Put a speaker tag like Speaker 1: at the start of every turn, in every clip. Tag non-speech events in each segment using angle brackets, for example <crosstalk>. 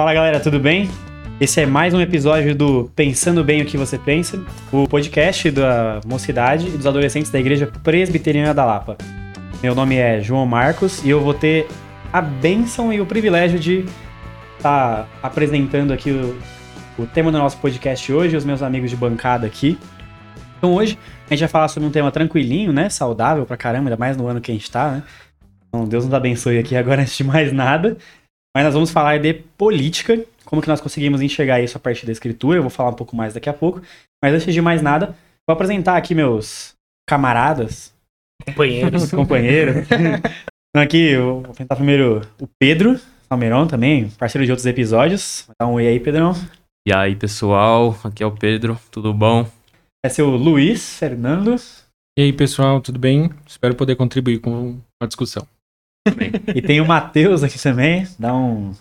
Speaker 1: Fala galera, tudo bem? Esse é mais um episódio do Pensando Bem o que Você Pensa, o podcast da mocidade e dos adolescentes da Igreja Presbiteriana da Lapa. Meu nome é João Marcos e eu vou ter a bênção e o privilégio de estar tá apresentando aqui o, o tema do nosso podcast hoje, os meus amigos de bancada aqui. Então hoje a gente vai falar sobre um tema tranquilinho, né? Saudável pra caramba, ainda mais no ano que a gente tá, né? Então Deus nos abençoe aqui agora antes de mais nada. Mas nós vamos falar de política, como que nós conseguimos enxergar isso a partir da escritura, eu vou falar um pouco mais daqui a pouco. Mas antes de mais nada, vou apresentar aqui meus camaradas.
Speaker 2: Companheiros. <laughs>
Speaker 1: companheiros. então aqui, eu vou apresentar primeiro o Pedro Salmeirão também, parceiro de outros episódios. Dá um oi aí, Pedrão.
Speaker 3: E aí, pessoal, aqui é o Pedro, tudo bom?
Speaker 1: Esse é o Luiz Fernando.
Speaker 4: E aí, pessoal, tudo bem? Espero poder contribuir com a discussão. <laughs>
Speaker 1: e tem o Matheus aqui também. Dá um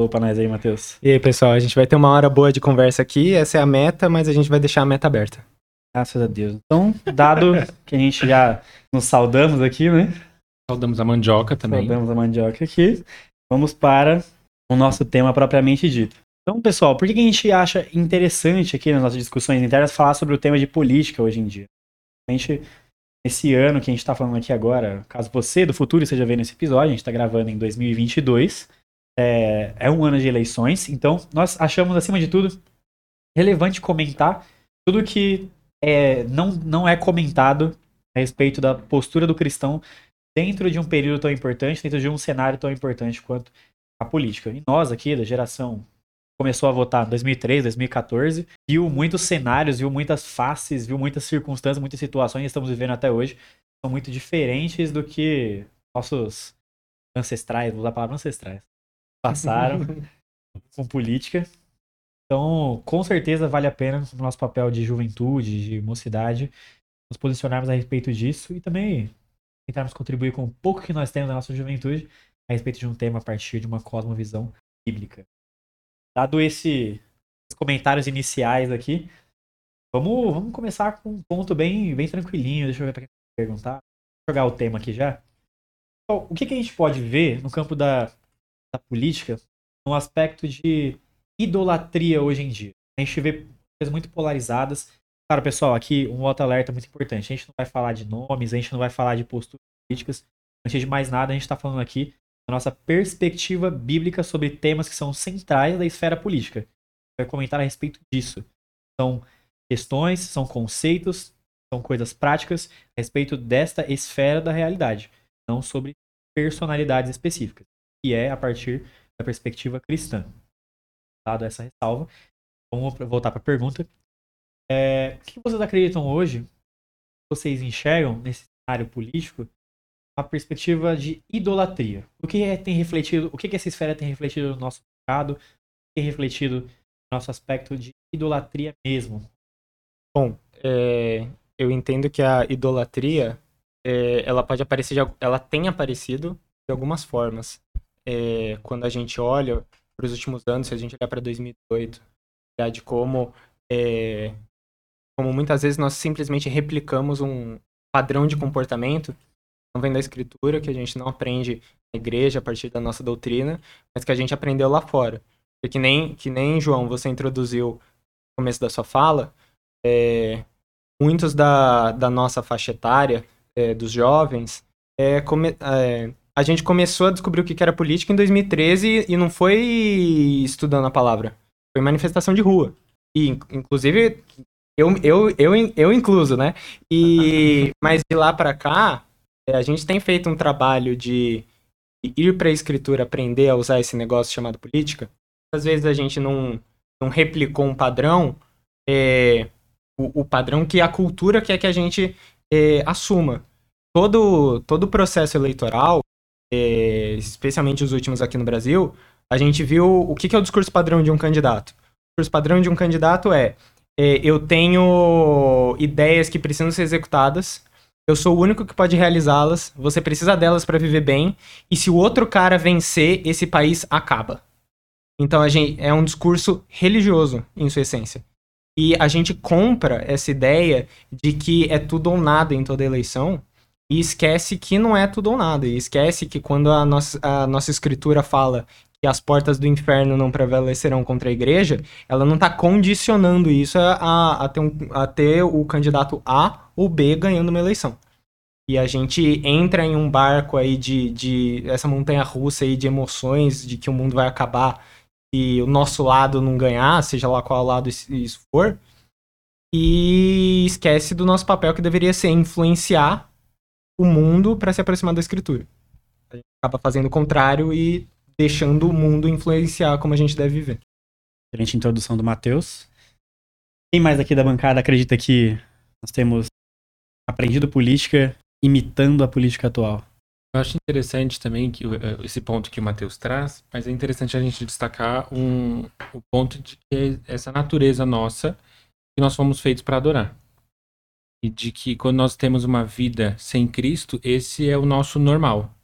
Speaker 1: Oi pra nós aí, Matheus.
Speaker 5: E aí, pessoal, a gente vai ter uma hora boa de conversa aqui. Essa é a meta, mas a gente vai deixar a meta aberta.
Speaker 1: Graças a Deus. Então, dado que a gente já nos saudamos aqui, né?
Speaker 4: Saudamos a mandioca também.
Speaker 1: Saudamos a mandioca aqui. Vamos para o nosso tema propriamente dito. Então, pessoal, por que a gente acha interessante aqui nas nossas discussões internas falar sobre o tema de política hoje em dia? A gente, esse ano que a gente está falando aqui agora, caso você do futuro esteja vendo esse episódio, a gente está gravando em 2022, é, é um ano de eleições, então nós achamos, acima de tudo, relevante comentar tudo que é, não, não é comentado a respeito da postura do cristão dentro de um período tão importante, dentro de um cenário tão importante quanto a política. E nós aqui, da geração começou a votar em 2013, 2014, viu muitos cenários, viu muitas faces, viu muitas circunstâncias, muitas situações que estamos vivendo até hoje, são muito diferentes do que nossos ancestrais, vou usar a palavra ancestrais, passaram <laughs> com política. Então, com certeza vale a pena no nosso papel de juventude, de mocidade, nos posicionarmos a respeito disso e também tentarmos contribuir com o pouco que nós temos da nossa juventude a respeito de um tema a partir de uma cosmovisão bíblica. Dado esse, esses comentários iniciais aqui, vamos, vamos começar com um ponto bem, bem tranquilinho. Deixa eu ver para quem perguntar. Vou jogar o tema aqui já. Então, o que, que a gente pode ver no campo da, da política no aspecto de idolatria hoje em dia? A gente vê coisas muito polarizadas. Claro, pessoal, aqui um outro alerta muito importante. A gente não vai falar de nomes, a gente não vai falar de posturas políticas. Antes de mais nada, a gente está falando aqui a nossa perspectiva bíblica sobre temas que são centrais da esfera política. Vai comentar a respeito disso. São questões, são conceitos, são coisas práticas a respeito desta esfera da realidade, não sobre personalidades específicas, que é a partir da perspectiva cristã. Dado essa ressalva, vamos voltar para a pergunta. É, o que vocês acreditam hoje? Vocês enxergam nesse cenário político a perspectiva de idolatria. O que é, tem refletido, o que, que essa esfera tem refletido no nosso mercado, tem refletido no nosso aspecto de idolatria mesmo?
Speaker 5: Bom, é, eu entendo que a idolatria é, ela pode aparecer, de, ela tem aparecido de algumas formas. É, quando a gente olha para os últimos anos, se a gente olhar para 2018, de como é, como muitas vezes nós simplesmente replicamos um padrão de comportamento não vem da escritura, que a gente não aprende na igreja a partir da nossa doutrina, mas que a gente aprendeu lá fora. Porque que nem, que nem João, você introduziu no começo da sua fala, é, muitos da, da nossa faixa etária, é, dos jovens, é, come, é, a gente começou a descobrir o que era política em 2013 e não foi estudando a palavra, foi manifestação de rua. E, inclusive, eu, eu, eu, eu incluso, né? E, <laughs> mas de lá para cá, a gente tem feito um trabalho de ir para a escritura, aprender a usar esse negócio chamado política. Às vezes a gente não, não replicou um padrão, é, o, o, padrão que a cultura quer que a gente é, assuma. Todo, todo processo eleitoral, é, especialmente os últimos aqui no Brasil, a gente viu o que, que é o discurso padrão de um candidato. O discurso padrão de um candidato é, é eu tenho ideias que precisam ser executadas, eu sou o único que pode realizá-las, você precisa delas para viver bem, e se o outro cara vencer, esse país acaba. Então a gente é um discurso religioso em sua essência. E a gente compra essa ideia de que é tudo ou nada em toda eleição e esquece que não é tudo ou nada. E esquece que quando a nossa, a nossa escritura fala que as portas do inferno não prevalecerão contra a igreja, ela não está condicionando isso a, a, ter um, a ter o candidato A ou B ganhando uma eleição. E a gente entra em um barco aí de, de essa montanha russa aí de emoções, de que o mundo vai acabar e o nosso lado não ganhar, seja lá qual lado isso for, e esquece do nosso papel que deveria ser influenciar o mundo para se aproximar da escritura. A gente acaba fazendo o contrário e deixando o mundo influenciar como a gente deve viver.
Speaker 1: Excelente introdução do Matheus. Quem mais aqui da bancada acredita que nós temos aprendido política imitando a política atual?
Speaker 4: Eu acho interessante também que eh, esse ponto que o Matheus traz, mas é interessante a gente destacar um, o ponto de que essa natureza nossa que nós fomos feitos para adorar. E de que quando nós temos uma vida sem Cristo, esse é o nosso normal.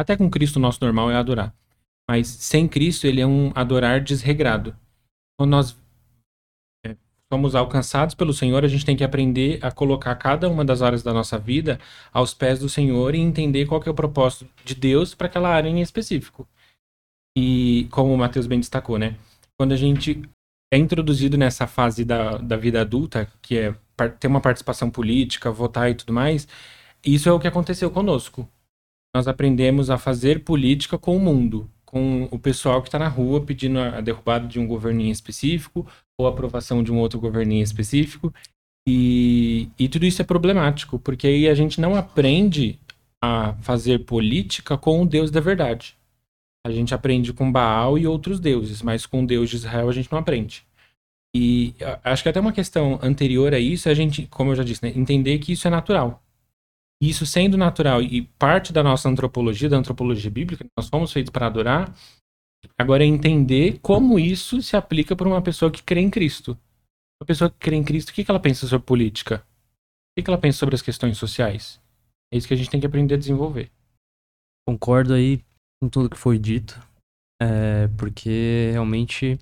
Speaker 4: Até com Cristo, o nosso normal é adorar. Mas sem Cristo, ele é um adorar desregrado. Quando nós é, somos alcançados pelo Senhor, a gente tem que aprender a colocar cada uma das áreas da nossa vida aos pés do Senhor e entender qual é o propósito de Deus para aquela área em específico. E como o Mateus bem destacou, né? Quando a gente é introduzido nessa fase da, da vida adulta, que é ter uma participação política, votar e tudo mais, isso é o que aconteceu conosco. Nós aprendemos a fazer política com o mundo, com o pessoal que está na rua pedindo a derrubada de um governinho específico ou a aprovação de um outro governinho específico. E, e tudo isso é problemático, porque aí a gente não aprende a fazer política com o Deus da verdade. A gente aprende com Baal e outros deuses, mas com o Deus de Israel a gente não aprende. E acho que até uma questão anterior a isso a gente, como eu já disse, né, entender que isso é natural. Isso sendo natural e parte da nossa antropologia, da antropologia bíblica, nós fomos feitos para adorar, agora é entender como isso se aplica para uma pessoa que crê em Cristo. Uma pessoa que crê em Cristo, o que ela pensa sobre política? O que ela pensa sobre as questões sociais? É isso que a gente tem que aprender a desenvolver.
Speaker 3: Concordo aí com tudo que foi dito, é, porque realmente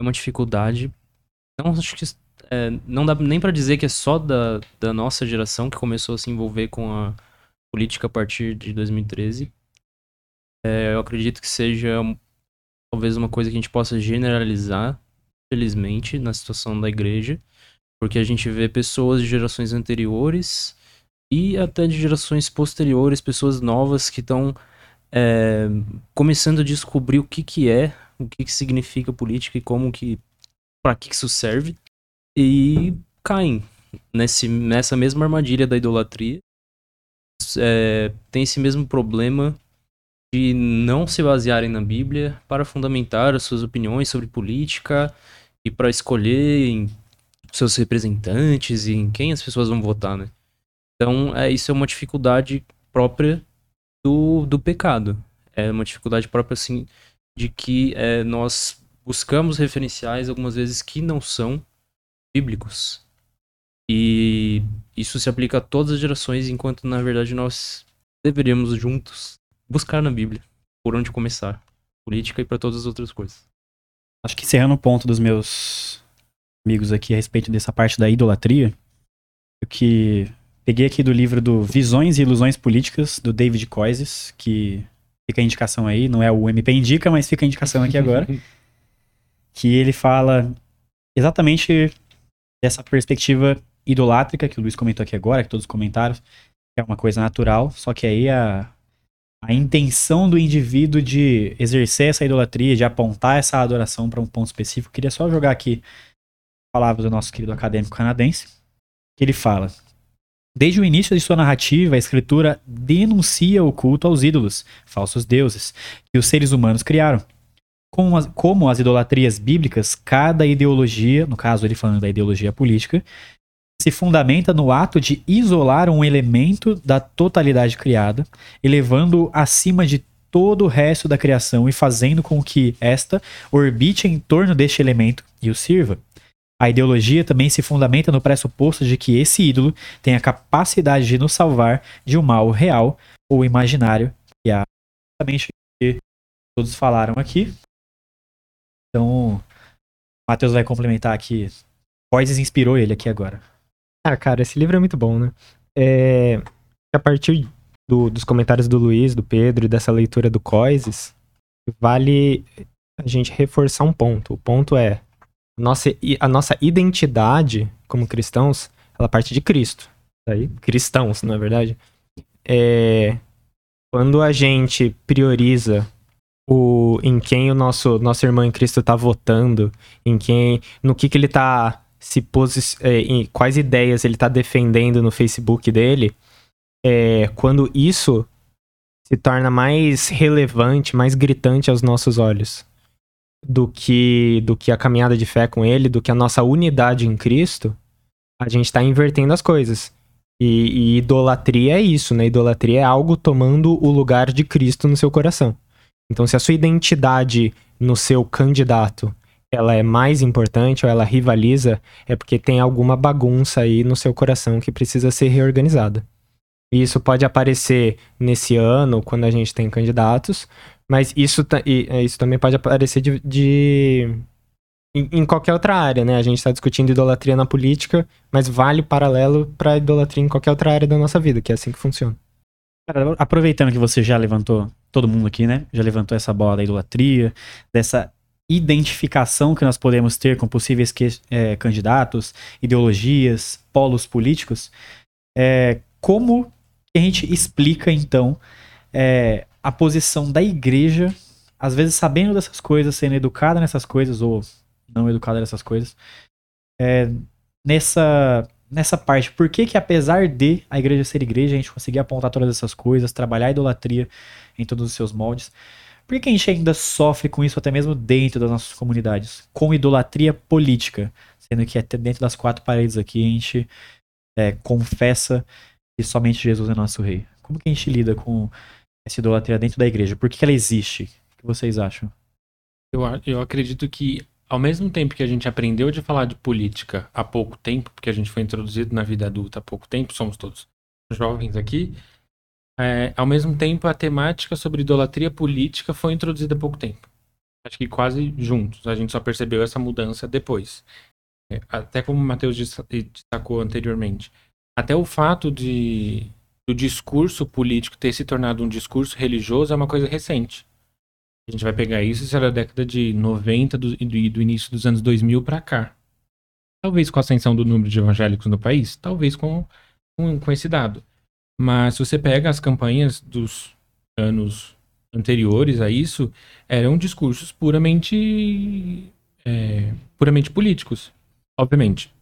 Speaker 3: é uma dificuldade. Não acho que é, não dá nem para dizer que é só da, da nossa geração que começou a se envolver com a política a partir de 2013. É, eu acredito que seja talvez uma coisa que a gente possa generalizar, felizmente, na situação da igreja, porque a gente vê pessoas de gerações anteriores e até de gerações posteriores, pessoas novas que estão é, começando a descobrir o que, que é, o que, que significa política e como que. para que isso serve. E caem nesse, nessa mesma armadilha da idolatria. É, tem esse mesmo problema de não se basearem na Bíblia para fundamentar as suas opiniões sobre política e para escolher em seus representantes e em quem as pessoas vão votar, né? Então, é, isso é uma dificuldade própria do, do pecado. É uma dificuldade própria, assim, de que é, nós buscamos referenciais algumas vezes que não são bíblicos. E isso se aplica a todas as gerações, enquanto na verdade nós deveríamos juntos buscar na Bíblia por onde começar. Política e para todas as outras coisas.
Speaker 1: Acho que encerrando o ponto dos meus amigos aqui a respeito dessa parte da idolatria, o que Peguei aqui do livro do Visões e Ilusões Políticas, do David Coises, que fica a indicação aí, não é o MP Indica, mas fica a indicação aqui agora. <laughs> que ele fala exatamente dessa perspectiva idolátrica que o Luiz comentou aqui agora, que todos os comentários, é uma coisa natural, só que aí a, a intenção do indivíduo de exercer essa idolatria, de apontar essa adoração para um ponto específico, queria só jogar aqui palavras do nosso querido acadêmico canadense, que ele fala: Desde o início de sua narrativa, a escritura denuncia o culto aos ídolos, falsos deuses, que os seres humanos criaram. Como as, como as idolatrias bíblicas, cada ideologia, no caso ele falando da ideologia política, se fundamenta no ato de isolar um elemento da totalidade criada, elevando-o acima de todo o resto da criação e fazendo com que esta orbite em torno deste elemento e o sirva. A ideologia também se fundamenta no pressuposto de que esse ídolo tem a capacidade de nos salvar de um mal real ou imaginário, que é exatamente o que todos falaram aqui. Então, o Matheus vai complementar aqui. Coises inspirou ele aqui agora.
Speaker 5: Ah, cara, esse livro é muito bom, né? É, a partir do, dos comentários do Luiz, do Pedro e dessa leitura do Coises, vale a gente reforçar um ponto. O ponto é nossa, a nossa identidade como cristãos, ela parte de Cristo. Daí, cristãos, não é verdade? É, quando a gente prioriza o, em quem o nosso, nosso irmão em Cristo está votando, em quem, no que, que ele está se posi é, quais ideias ele está defendendo no Facebook dele, é, quando isso se torna mais relevante, mais gritante aos nossos olhos do que do que a caminhada de fé com ele, do que a nossa unidade em Cristo, a gente está invertendo as coisas. E, e, idolatria é isso, né? Idolatria é algo tomando o lugar de Cristo no seu coração. Então, se a sua identidade no seu candidato ela é mais importante ou ela rivaliza, é porque tem alguma bagunça aí no seu coração que precisa ser reorganizada. E isso pode aparecer nesse ano, quando a gente tem candidatos, mas isso, é, isso também pode aparecer de, de em, qualquer outra área, né? A gente está discutindo idolatria na política, mas vale paralelo para idolatria em qualquer outra área da nossa vida, que é assim que funciona.
Speaker 1: Aproveitando que você já levantou, todo mundo aqui, né? Já levantou essa bola da idolatria, dessa identificação que nós podemos ter com possíveis que, é, candidatos, ideologias, polos políticos. É, como a gente explica, então, é, a posição da igreja, às vezes sabendo dessas coisas, sendo educada nessas coisas, ou não educada nessas coisas, é, nessa, nessa parte. Por que, que, apesar de a igreja ser igreja, a gente conseguir apontar todas essas coisas, trabalhar a idolatria em todos os seus moldes? Por que, que a gente ainda sofre com isso até mesmo dentro das nossas comunidades? Com idolatria política, sendo que até dentro das quatro paredes aqui a gente é, confessa que somente Jesus é nosso rei. Como que a gente lida com essa idolatria dentro da igreja? Por que ela existe? O que vocês acham?
Speaker 4: Eu, eu acredito que, ao mesmo tempo que a gente aprendeu de falar de política há pouco tempo, porque a gente foi introduzido na vida adulta há pouco tempo, somos todos jovens aqui, é, ao mesmo tempo a temática sobre idolatria política foi introduzida há pouco tempo. Acho que quase juntos. A gente só percebeu essa mudança depois. É, até como o Matheus destacou anteriormente. Até o fato de o discurso político ter se tornado um discurso religioso é uma coisa recente. A gente vai pegar isso, isso era da década de 90 do, e do início dos anos 2000 para cá. Talvez com a ascensão do número de evangélicos no país, talvez com, com, com esse dado. Mas se você pega as campanhas dos anos anteriores a isso, eram discursos puramente é, puramente políticos, obviamente.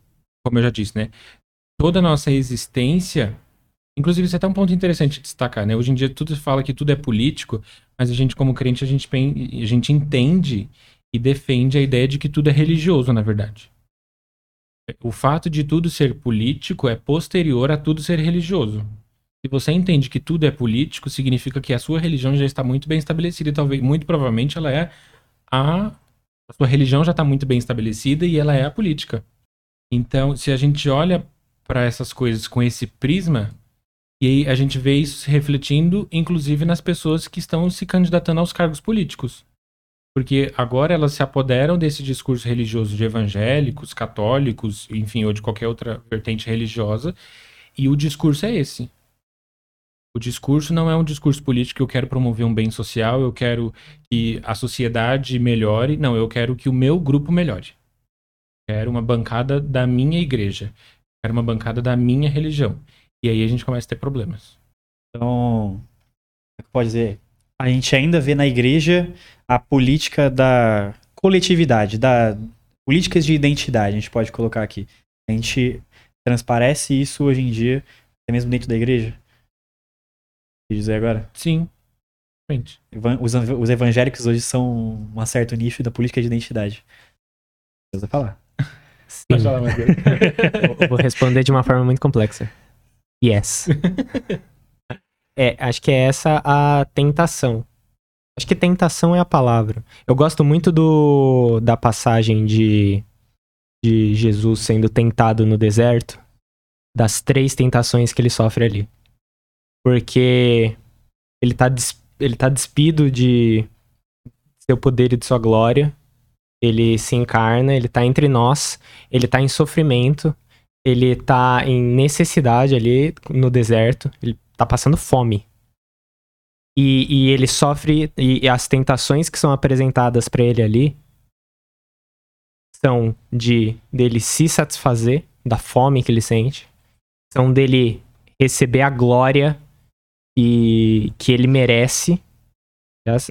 Speaker 4: Como eu já disse, né? Toda a nossa existência Inclusive, isso é até um ponto interessante de destacar, né? Hoje em dia tudo fala que tudo é político, mas a gente, como crente, a gente, a gente entende e defende a ideia de que tudo é religioso, na verdade. O fato de tudo ser político é posterior a tudo ser religioso. Se você entende que tudo é político, significa que a sua religião já está muito bem estabelecida e talvez, muito provavelmente, ela é a. A sua religião já está muito bem estabelecida e ela é a política. Então, se a gente olha para essas coisas com esse prisma, e aí a gente vê isso se refletindo, inclusive, nas pessoas que estão se candidatando aos cargos políticos. Porque agora elas se apoderam desse discurso religioso de evangélicos, católicos, enfim, ou de qualquer outra vertente religiosa, e o discurso é esse. O discurso não é um discurso político, eu quero promover um bem social, eu quero que a sociedade melhore. Não, eu quero que o meu grupo melhore. Quero uma bancada da minha igreja. Quero uma bancada da minha religião. E aí a gente começa a ter problemas.
Speaker 1: Então, é pode dizer, a gente ainda vê na igreja a política da coletividade, da políticas de identidade, a gente pode colocar aqui. A gente transparece isso hoje em dia, até mesmo dentro da igreja. Quer dizer agora?
Speaker 4: Sim.
Speaker 1: Os, os evangélicos hoje são um certo nicho da política de identidade. Você vai falar.
Speaker 5: Sim. <laughs> vou responder de uma forma muito complexa. Yes. é, acho que é essa a tentação. Acho que tentação é a palavra. Eu gosto muito do da passagem de, de Jesus sendo tentado no deserto, das três tentações que ele sofre ali. Porque ele tá, ele tá despido de seu poder e de sua glória. Ele se encarna, ele tá entre nós, ele tá em sofrimento, ele tá em necessidade ali no deserto, ele tá passando fome. E, e ele sofre. E, e as tentações que são apresentadas para ele ali são de dele se satisfazer da fome que ele sente, são dele receber a glória e que ele merece,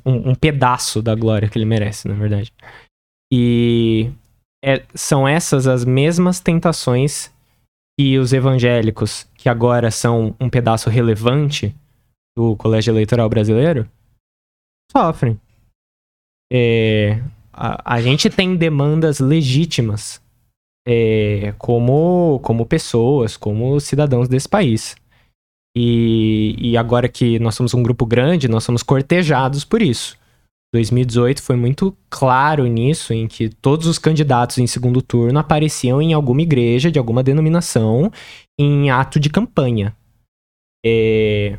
Speaker 5: um, um, pedaço da glória que ele merece, na verdade. E é, são essas as mesmas tentações que os evangélicos, que agora são um pedaço relevante do colégio eleitoral brasileiro, sofrem. É, a, a gente tem demandas legítimas é, como, como pessoas, como cidadãos desse país. E, e agora que nós somos um grupo grande, nós somos cortejados por isso. 2018 foi muito claro nisso, em que todos os candidatos em segundo turno apareciam em alguma igreja de alguma denominação em ato de campanha. É...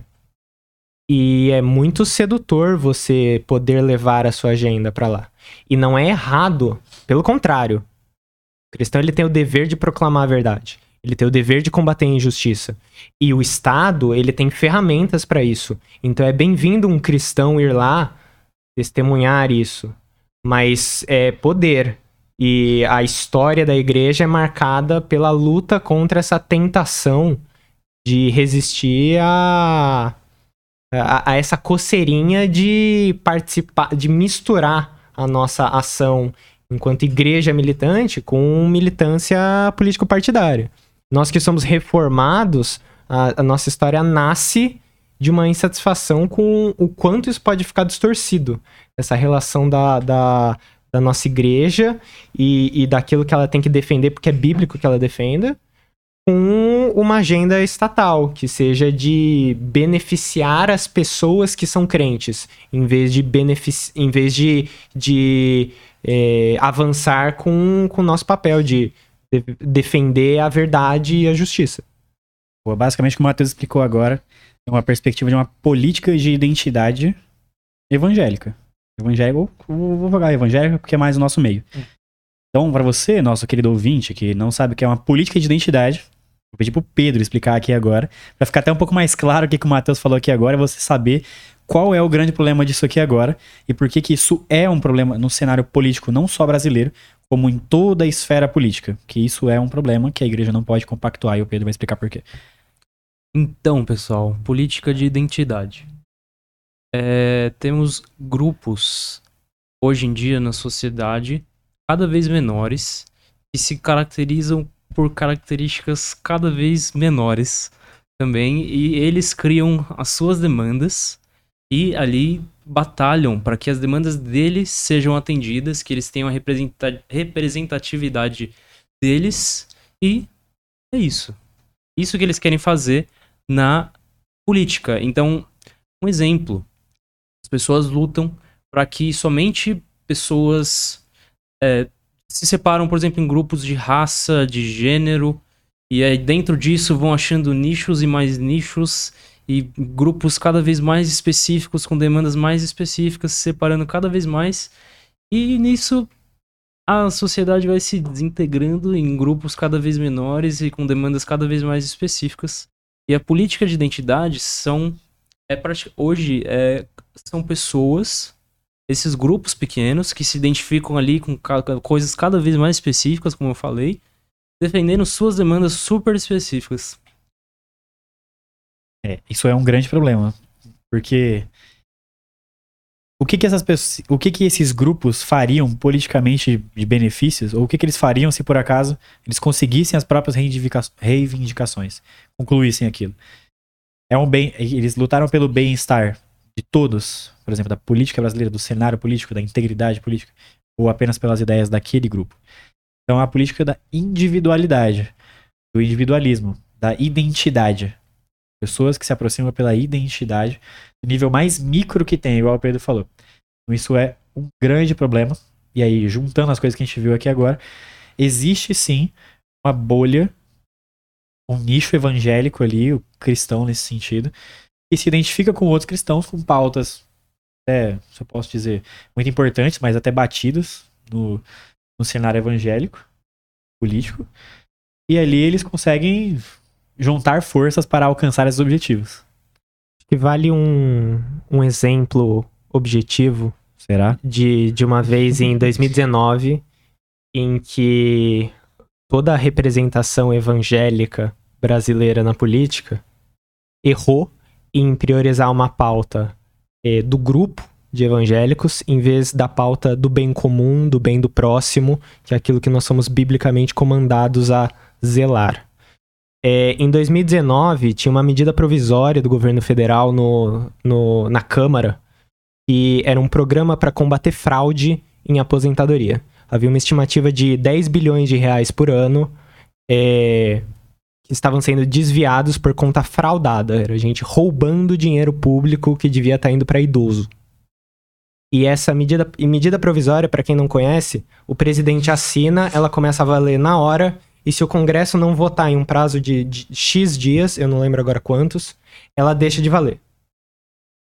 Speaker 5: E é muito sedutor você poder levar a sua agenda para lá. E não é errado, pelo contrário. O cristão ele tem o dever de proclamar a verdade. Ele tem o dever de combater a injustiça. E o Estado, ele tem ferramentas para isso. Então é bem-vindo um cristão ir lá testemunhar isso. Mas é poder. E a história da igreja é marcada pela luta contra essa tentação de resistir a, a, a essa coceirinha de participar, de misturar a nossa ação enquanto igreja militante com militância político-partidária. Nós que somos reformados, a, a nossa história nasce de uma insatisfação com o quanto isso pode ficar distorcido. Essa relação da, da, da nossa igreja e, e daquilo que ela tem que defender, porque é bíblico que ela defenda, com uma agenda estatal, que seja de beneficiar as pessoas que são crentes, em vez de, em vez de, de é, avançar com o nosso papel de, de defender a verdade e a justiça.
Speaker 1: basicamente, o que o Matheus explicou agora uma perspectiva de uma política de identidade evangélica. Evangélico, vou jogar evangélica porque é mais o nosso meio. Hum. Então, para você, nosso querido ouvinte, que não sabe o que é uma política de identidade, vou pedir pro Pedro explicar aqui agora, para ficar até um pouco mais claro o que, que o Matheus falou aqui agora, você saber qual é o grande problema disso aqui agora e por que, que isso é um problema no cenário político não só brasileiro, como em toda a esfera política. Que isso é um problema que a igreja não pode compactuar e o Pedro vai explicar por quê.
Speaker 3: Então, pessoal, política de identidade. É, temos grupos hoje em dia na sociedade cada vez menores que se caracterizam por características cada vez menores também e eles criam as suas demandas e ali batalham para que as demandas deles sejam atendidas, que eles tenham a representatividade deles e é isso. Isso que eles querem fazer na política. Então, um exemplo: as pessoas lutam para que somente pessoas é, se separam, por exemplo, em grupos de raça, de gênero, e aí dentro disso vão achando nichos e mais nichos, e grupos cada vez mais específicos, com demandas mais específicas, se separando cada vez mais, e nisso a sociedade vai se desintegrando em grupos cada vez menores e com demandas cada vez mais específicas. E a política de identidade são é hoje é, são pessoas esses grupos pequenos que se identificam ali com coisas cada vez mais específicas, como eu falei, defendendo suas demandas super específicas.
Speaker 1: É, isso é um grande problema, porque o que que essas pessoas, o que que esses grupos fariam politicamente de benefícios, ou o que que eles fariam se por acaso eles conseguissem as próprias reivindicações, concluíssem aquilo? É um bem, eles lutaram pelo bem-estar de todos, por exemplo, da política brasileira, do cenário político, da integridade política, ou apenas pelas ideias daquele grupo. Então, a política da individualidade, do individualismo, da identidade. Pessoas que se aproximam pela identidade, nível mais micro que tem, igual o Pedro falou. Então, isso é um grande problema. E aí, juntando as coisas que a gente viu aqui agora, existe sim uma bolha, um nicho evangélico ali, o cristão nesse sentido, e se identifica com outros cristãos com pautas, é, se eu posso dizer, muito importantes, mas até batidas no, no cenário evangélico, político. E ali eles conseguem juntar forças para alcançar esses objetivos.
Speaker 5: que vale um, um exemplo objetivo
Speaker 1: Será?
Speaker 5: de, de uma vez em 2019 em que toda a representação evangélica brasileira na política errou em priorizar uma pauta eh, do grupo de evangélicos em vez da pauta do bem comum, do bem do próximo, que é aquilo que nós somos biblicamente comandados a zelar. É, em 2019, tinha uma medida provisória do governo federal no, no, na Câmara, que era um programa para combater fraude em aposentadoria. Havia uma estimativa de 10 bilhões de reais por ano é, que estavam sendo desviados por conta fraudada. Era gente roubando dinheiro público que devia estar indo para idoso. E essa medida, medida provisória, para quem não conhece, o presidente assina, ela começa a valer na hora, e se o Congresso não votar em um prazo de, de X dias, eu não lembro agora quantos, ela deixa de valer.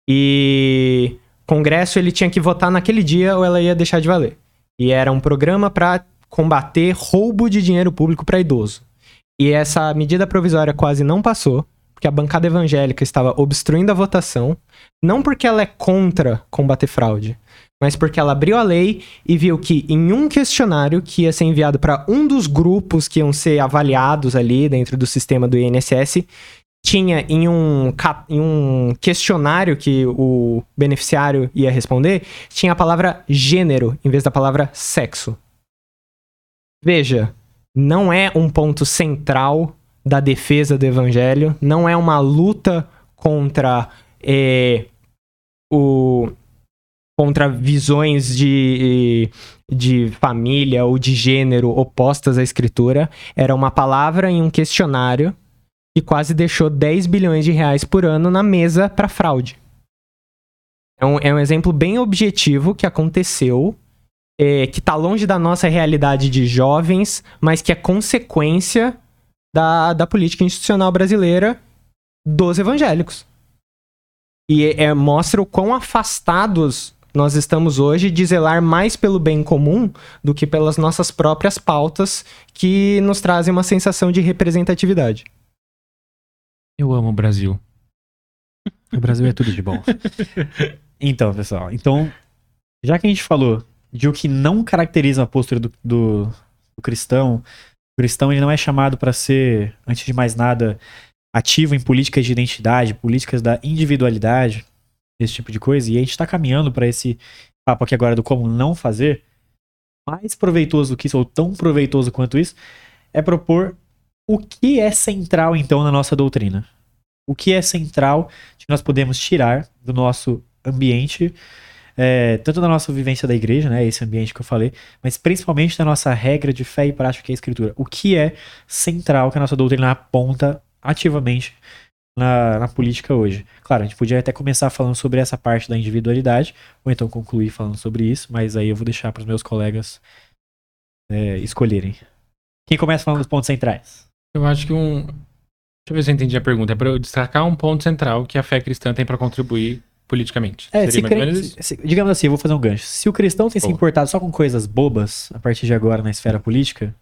Speaker 5: E Congresso ele tinha que votar naquele dia ou ela ia deixar de valer. E era um programa para combater roubo de dinheiro público para idoso. E essa medida provisória quase não passou, porque a bancada evangélica estava obstruindo a votação, não porque ela é contra combater fraude, mas porque ela abriu a lei e viu que em um questionário que ia ser enviado para um dos grupos que iam ser avaliados ali dentro do sistema do INSS, tinha em um, em um questionário que o beneficiário ia responder, tinha a palavra gênero em vez da palavra sexo. Veja, não é um ponto central da defesa do evangelho, não é uma luta contra é, o contra visões de, de família ou de gênero opostas à escritura, era uma palavra em um questionário que quase deixou 10 bilhões de reais por ano na mesa para fraude. É um, é um exemplo bem objetivo que aconteceu, é, que está longe da nossa realidade de jovens, mas que é consequência da, da política institucional brasileira dos evangélicos. E é, é, mostra o quão afastados nós estamos hoje de zelar mais pelo bem comum do que pelas nossas próprias pautas que nos trazem uma sensação de representatividade.
Speaker 4: Eu amo o Brasil.
Speaker 1: O Brasil é tudo de bom. <laughs> então, pessoal, então, já que a gente falou de o que não caracteriza a postura do, do, do cristão, o cristão ele não é chamado para ser, antes de mais nada, ativo em políticas de identidade, políticas da individualidade, esse tipo de coisa, e a gente está caminhando para esse papo aqui agora do como não fazer, mais proveitoso do que isso, ou tão proveitoso quanto isso, é propor o que é central então na nossa doutrina. O que é central que nós podemos tirar do nosso ambiente, é, tanto da nossa vivência da igreja, né, esse ambiente que eu falei, mas principalmente da nossa regra de fé e prática que é a escritura. O que é central que a nossa doutrina aponta ativamente na, na, política hoje. Claro, a gente podia até começar falando sobre essa parte da individualidade, ou então concluir falando sobre isso, mas aí eu vou deixar para os meus colegas é, escolherem. Quem começa falando dos pontos centrais?
Speaker 4: Eu acho que um. Deixa eu ver se eu entendi a pergunta. É para eu destacar um ponto central que a fé cristã tem para contribuir politicamente.
Speaker 1: É, se cre... se, digamos assim, eu vou fazer um gancho. Se o cristão tem se importado só com coisas bobas a partir de agora na esfera política,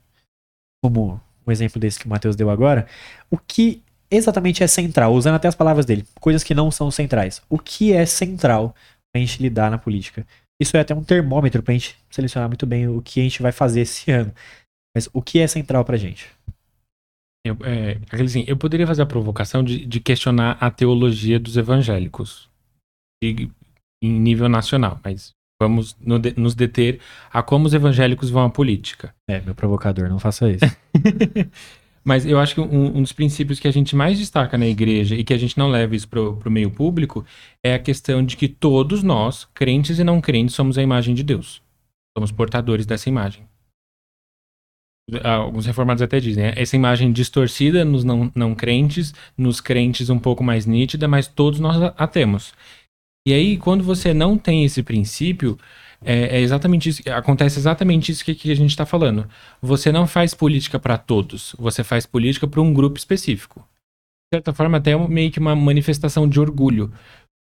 Speaker 1: como um exemplo desse que o Matheus deu agora, o que exatamente é central, usando até as palavras dele, coisas que não são centrais. O que é central pra gente lidar na política? Isso é até um termômetro pra gente selecionar muito bem o que a gente vai fazer esse <laughs> ano. Mas o que é central pra gente?
Speaker 4: Eu, é, assim, eu poderia fazer a provocação de, de questionar a teologia dos evangélicos em nível nacional, mas vamos no de, nos deter a como os evangélicos vão à política.
Speaker 1: É, meu provocador, não faça isso. <laughs>
Speaker 4: Mas eu acho que um, um, dos princípios que a gente mais destaca na igreja e que a gente não leva isso para o meio público é a questão de que todos nós, crentes e não crentes, somos a imagem de Deus. Somos portadores dessa imagem. Alguns reformados até dizem, né? essa imagem distorcida nos não, não crentes, nos crentes um pouco mais nítida, mas todos nós a temos. E aí, quando você não tem esse princípio, é, é exatamente isso, acontece exatamente isso que, que a gente está falando. Você não faz política para todos, você faz política para um grupo específico. De certa forma, até é meio que uma manifestação de orgulho,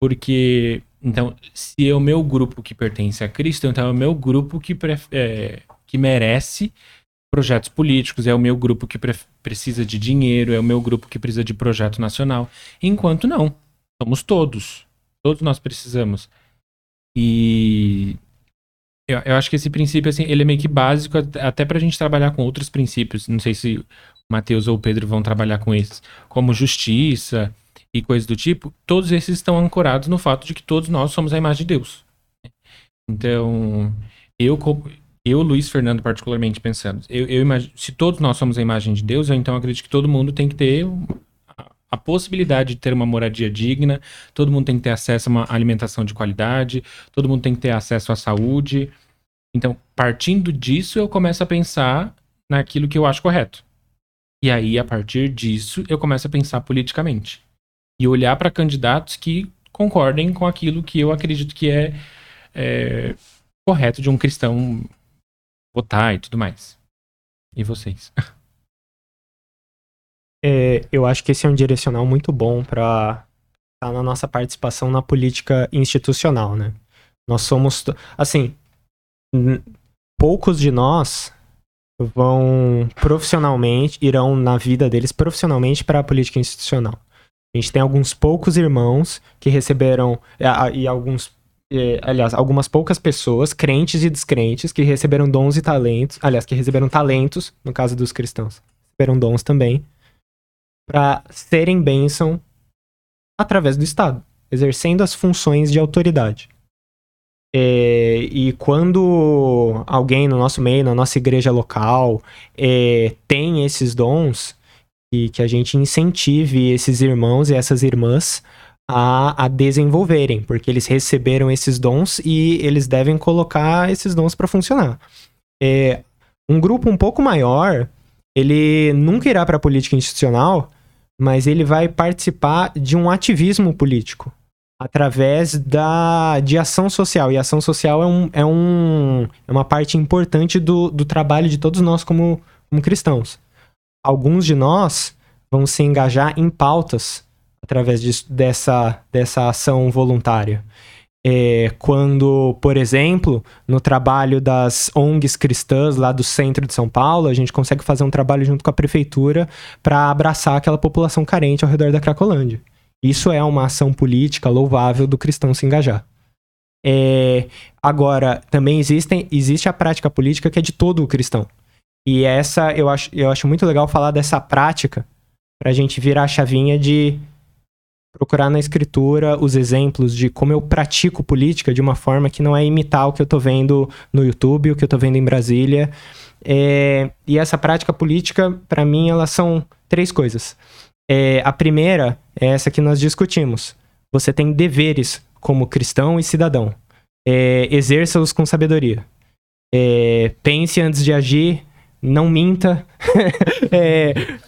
Speaker 4: porque então, se é o meu grupo que pertence a Cristo, então é o meu grupo que, é, que merece projetos políticos, é o meu grupo que precisa de dinheiro, é o meu grupo que precisa de projeto nacional. Enquanto não. somos todos. Todos nós precisamos. E eu, eu acho que esse princípio, assim, ele é meio que básico até pra gente trabalhar com outros princípios. Não sei se o Mateus ou o Pedro vão trabalhar com esses, como justiça e coisas do tipo. Todos esses estão ancorados no fato de que todos nós somos a imagem de Deus. Então, eu, eu Luiz Fernando, particularmente pensando, eu, eu imagino, se todos nós somos a imagem de Deus, eu então acredito que todo mundo tem que ter a possibilidade de ter uma moradia digna, todo mundo tem que ter acesso a uma alimentação de qualidade, todo mundo tem que ter acesso à saúde. Então, partindo disso, eu começo a pensar naquilo que eu acho correto. E aí, a partir disso, eu começo a pensar politicamente. E olhar para candidatos que concordem com aquilo que eu acredito que é, é correto de um cristão votar e tudo mais. E vocês? <laughs>
Speaker 5: É, eu acho que esse é um direcional muito bom para estar tá na nossa participação na política institucional, né? Nós somos, assim, poucos de nós vão profissionalmente, irão na vida deles profissionalmente para a política institucional. A gente tem alguns poucos irmãos que receberam, e alguns, aliás, algumas poucas pessoas, crentes e descrentes, que receberam dons e talentos, aliás, que receberam talentos, no caso dos cristãos, receberam dons também, para serem bênção através do Estado, exercendo as funções de autoridade. É, e quando alguém no nosso meio, na nossa igreja local, é, tem esses dons, e que a gente incentive esses irmãos e essas irmãs a, a desenvolverem, porque eles receberam esses dons e eles devem colocar esses dons para funcionar. É, um grupo um pouco maior ele nunca irá para a política institucional, mas ele vai participar de um ativismo político através da, de ação social. E ação social é, um, é, um, é uma parte importante do, do trabalho de todos nós como, como cristãos. Alguns de nós vão se engajar em pautas através de, dessa, dessa ação voluntária. É, quando, por exemplo, no trabalho das ONGs cristãs lá do centro de São Paulo, a gente consegue fazer um trabalho junto com a prefeitura para abraçar aquela população carente ao redor da Cracolândia. Isso é uma ação política louvável do cristão se engajar. É, agora, também existem, existe a prática política que é de todo o cristão. E essa, eu acho, eu acho muito legal falar dessa prática para a gente virar a chavinha de procurar na escritura os exemplos de como eu pratico política de uma forma que não é imitar o que eu tô vendo no YouTube, o que eu tô vendo em Brasília. É, e essa prática política, para mim, elas são três coisas. É, a primeira é essa que nós discutimos. Você tem deveres como cristão e cidadão. É, Exerça-os com sabedoria. É, pense antes de agir, não minta. <laughs>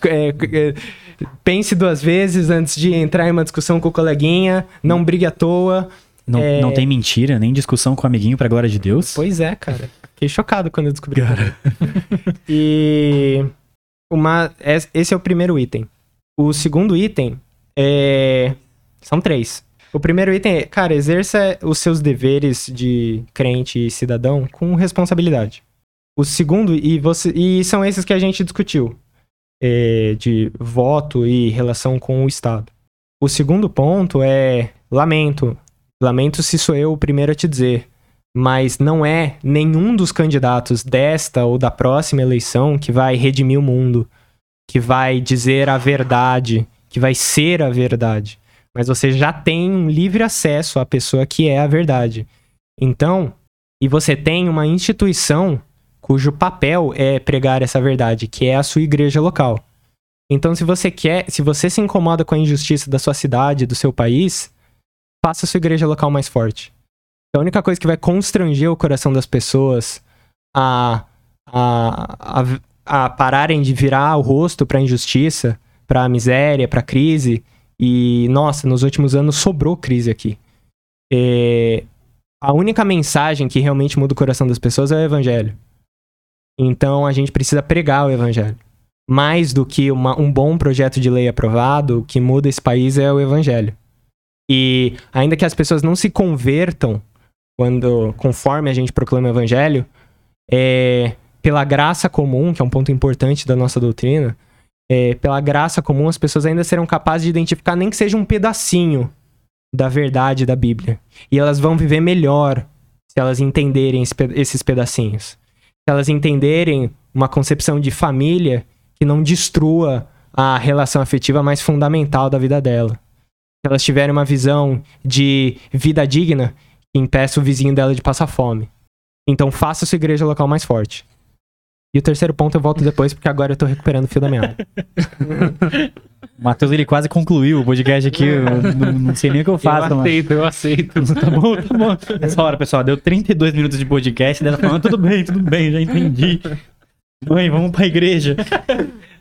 Speaker 5: É, é, é, pense duas vezes antes de entrar em uma discussão com o coleguinha, não brigue à toa.
Speaker 1: Não, é... não tem mentira, nem discussão com o amiguinho pra glória de Deus?
Speaker 5: Pois é, cara. Fiquei chocado quando eu descobri. Cara. <laughs> e uma, esse é o primeiro item. O segundo item é. São três. O primeiro item é, cara, exerça os seus deveres de crente e cidadão com responsabilidade. O segundo, e, você, e são esses que a gente discutiu é, de voto e relação com o Estado. O segundo ponto é lamento. Lamento se sou eu o primeiro a te dizer. Mas não é nenhum dos candidatos desta ou da próxima eleição que vai redimir o mundo, que vai dizer a verdade, que vai ser a verdade. Mas você já tem um livre acesso à pessoa que é a verdade. Então, e você tem uma instituição cujo papel é pregar essa verdade, que é a sua igreja local. Então, se você quer, se você se incomoda com a injustiça da sua cidade, do seu país, faça a sua igreja local mais forte. A única coisa que vai constranger o coração das pessoas a, a, a, a pararem de virar o rosto para a injustiça, para a miséria, para a crise, e nossa, nos últimos anos sobrou crise aqui. É, a única mensagem que realmente muda o coração das pessoas é o evangelho. Então a gente precisa pregar o evangelho. Mais do que uma, um bom projeto de lei aprovado, o que muda esse país é o evangelho. E ainda que as pessoas não se convertam quando conforme a gente proclama o evangelho, é, pela graça comum, que é um ponto importante da nossa doutrina, é, pela graça comum as pessoas ainda serão capazes de identificar nem que seja um pedacinho da verdade da Bíblia. E elas vão viver melhor se elas entenderem esses pedacinhos. Elas entenderem uma concepção de família que não destrua a relação afetiva mais fundamental da vida dela. Se elas tiverem uma visão de vida digna impeça o vizinho dela de passar fome. Então faça sua igreja local mais forte. E o terceiro ponto eu volto depois, porque agora eu tô recuperando o fio da meada.
Speaker 1: O <laughs> Matheus, ele quase concluiu o podcast aqui. Eu não, não sei nem o que eu faço,
Speaker 4: eu aceito, eu aceito.
Speaker 1: Tá bom, tá bom. Nessa hora, pessoal, deu 32 minutos de podcast. Dela falando, tudo bem, tudo bem, já entendi. Mãe, vamos pra igreja.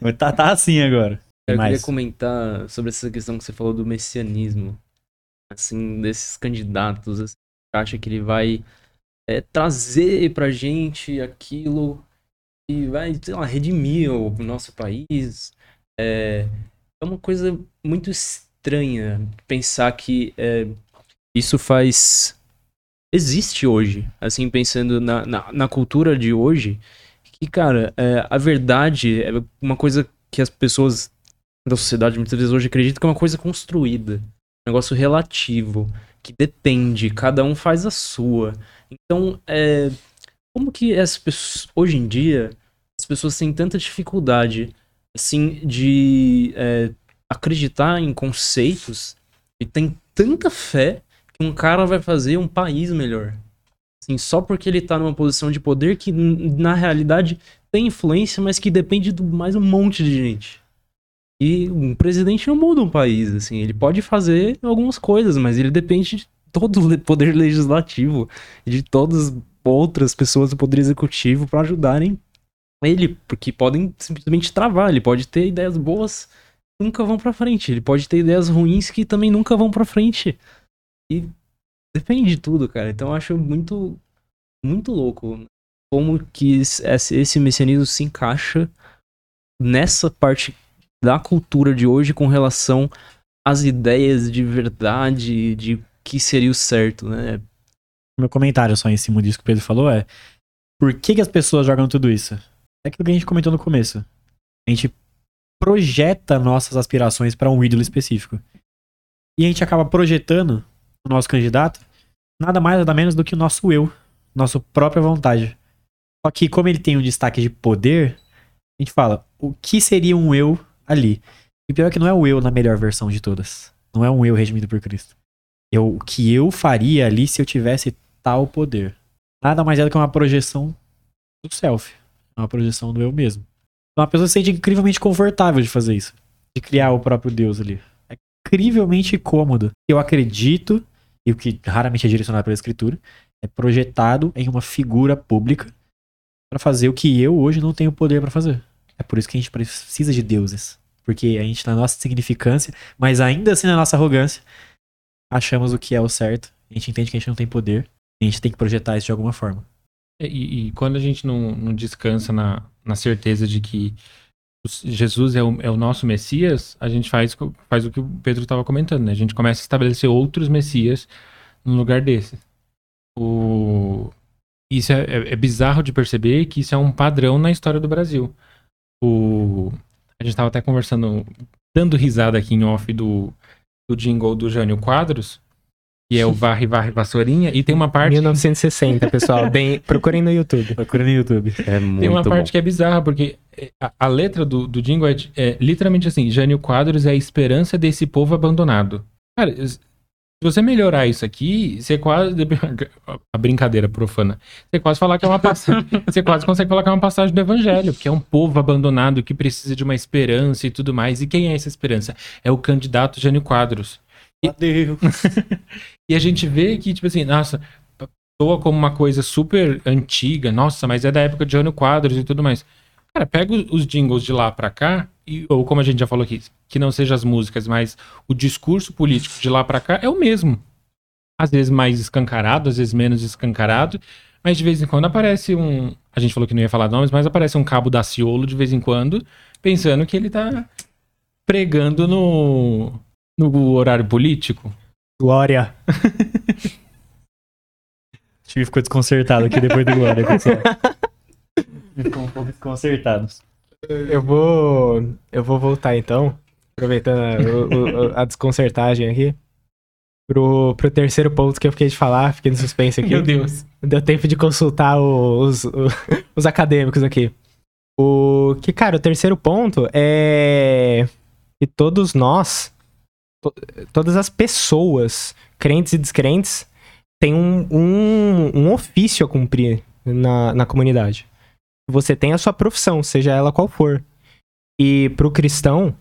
Speaker 1: Mas Tá, tá assim agora.
Speaker 3: Eu
Speaker 1: Mais.
Speaker 3: queria comentar sobre essa questão que você falou do messianismo. Assim, desses candidatos. Assim, que acha que ele vai é, trazer pra gente aquilo que vai, sei lá, redimir o nosso país. É, é uma coisa muito estranha pensar que é, isso faz. Existe hoje. Assim, pensando na, na, na cultura de hoje. Que, cara, é, a verdade é uma coisa que as pessoas da sociedade muitas vezes hoje acreditam que é uma coisa construída. Um negócio relativo. Que depende. Cada um faz a sua. Então, é, como que as pessoas, hoje em dia, as pessoas têm tanta dificuldade, assim, de é, acreditar em conceitos e tem tanta fé que um cara vai fazer um país melhor. Assim, só porque ele tá numa posição de poder que, na realidade, tem influência, mas que depende de mais um monte de gente. E um presidente não muda um país, assim, ele pode fazer algumas coisas, mas ele depende de todo o poder legislativo de todas as outras pessoas do poder executivo para ajudarem ele, porque podem simplesmente travar, ele pode ter ideias boas que nunca vão pra frente, ele pode ter ideias ruins que também nunca vão pra frente. E depende de tudo, cara. Então eu acho muito muito louco como que esse messianismo se encaixa nessa parte da cultura de hoje com relação às ideias de verdade, de que seria o certo, né?
Speaker 1: Meu comentário só em cima disso que o Pedro falou é: por que, que as pessoas jogam tudo isso? É aquilo que a gente comentou no começo. A gente projeta nossas aspirações para um ídolo específico. E a gente acaba projetando o nosso candidato nada mais nada menos do que o nosso eu, nossa própria vontade. Só que como ele tem um destaque de poder, a gente fala, o que seria um eu ali? E pior é que não é o eu na melhor versão de todas. Não é um eu redimido por Cristo. É o que eu faria ali se eu tivesse tal poder. Nada mais é do que uma projeção do self. Uma projeção do eu mesmo. Então a pessoa se sente incrivelmente confortável de fazer isso. De criar o próprio Deus ali. É incrivelmente cômodo. Eu acredito, e o que raramente é direcionado pela escritura, é projetado em uma figura pública para fazer o que eu hoje não tenho poder para fazer. É por isso que a gente precisa de deuses. Porque a gente, na nossa significância, mas ainda assim na nossa arrogância, achamos o que é o certo. A gente entende que a gente não tem poder. A gente tem que projetar isso de alguma forma.
Speaker 4: E, e quando a gente não, não descansa na, na certeza de que Jesus é o, é o nosso Messias, a gente faz, faz o que o Pedro estava comentando, né? A gente começa a estabelecer outros Messias no lugar desse. O... Isso é, é- é bizarro de perceber que isso é um padrão na história do Brasil. O... A gente estava até conversando, dando risada aqui em off do, do jingle do Jânio Quadros, que é o Varre, Varre, Vassourinha, e tem uma parte
Speaker 5: 1960, pessoal. Deem- <laughs> procurem no YouTube.
Speaker 1: Procura no YouTube.
Speaker 3: É muito
Speaker 4: Tem uma
Speaker 3: bom.
Speaker 4: parte que é bizarra, porque é, a, a letra do, do jingle é, é literalmente assim: Jânio Quadros é a esperança desse povo abandonado. Cara, se você melhorar isso aqui, você quase. <laughs> A brincadeira profana. Você quase falar que é uma passagem. <laughs> você quase consegue falar que é uma passagem do evangelho, porque é um povo abandonado que precisa de uma esperança e tudo mais. E quem é essa esperança? É o candidato Jânio Quadros.
Speaker 1: Adeus. <laughs>
Speaker 4: E a gente vê que, tipo assim, nossa, soa como uma coisa super antiga, nossa, mas é da época de Jânio Quadros e tudo mais. Cara, pega os- os jingles de lá pra cá, e, ou como a gente já falou aqui, que não seja as músicas, mas o discurso político de lá pra cá é o mesmo. Às vezes mais escancarado, às vezes menos escancarado, mas de vez em quando aparece um. A gente falou que não ia falar nomes, mas aparece um cabo da Ciolo de vez em quando, pensando que ele tá pregando no, no horário político.
Speaker 5: Glória.
Speaker 1: O time ficou desconcertado aqui depois do Glória, pessoal. Ficou um pouco desconcertado.
Speaker 5: Eu vou. Eu vou voltar então. Aproveitando a, o- a desconcertagem aqui. pro, pro terceiro ponto que eu fiquei de falar, fiquei no suspense aqui.
Speaker 4: Meu Deus.
Speaker 5: Deu tempo de consultar os, o- <laughs> os acadêmicos aqui. O que, cara, o terceiro ponto é que todos nós, to- todas as pessoas, crentes e descrentes, têm um, um, um ofício a cumprir na, na comunidade. Você tem a sua profissão, seja ela qual for. E pro cristão,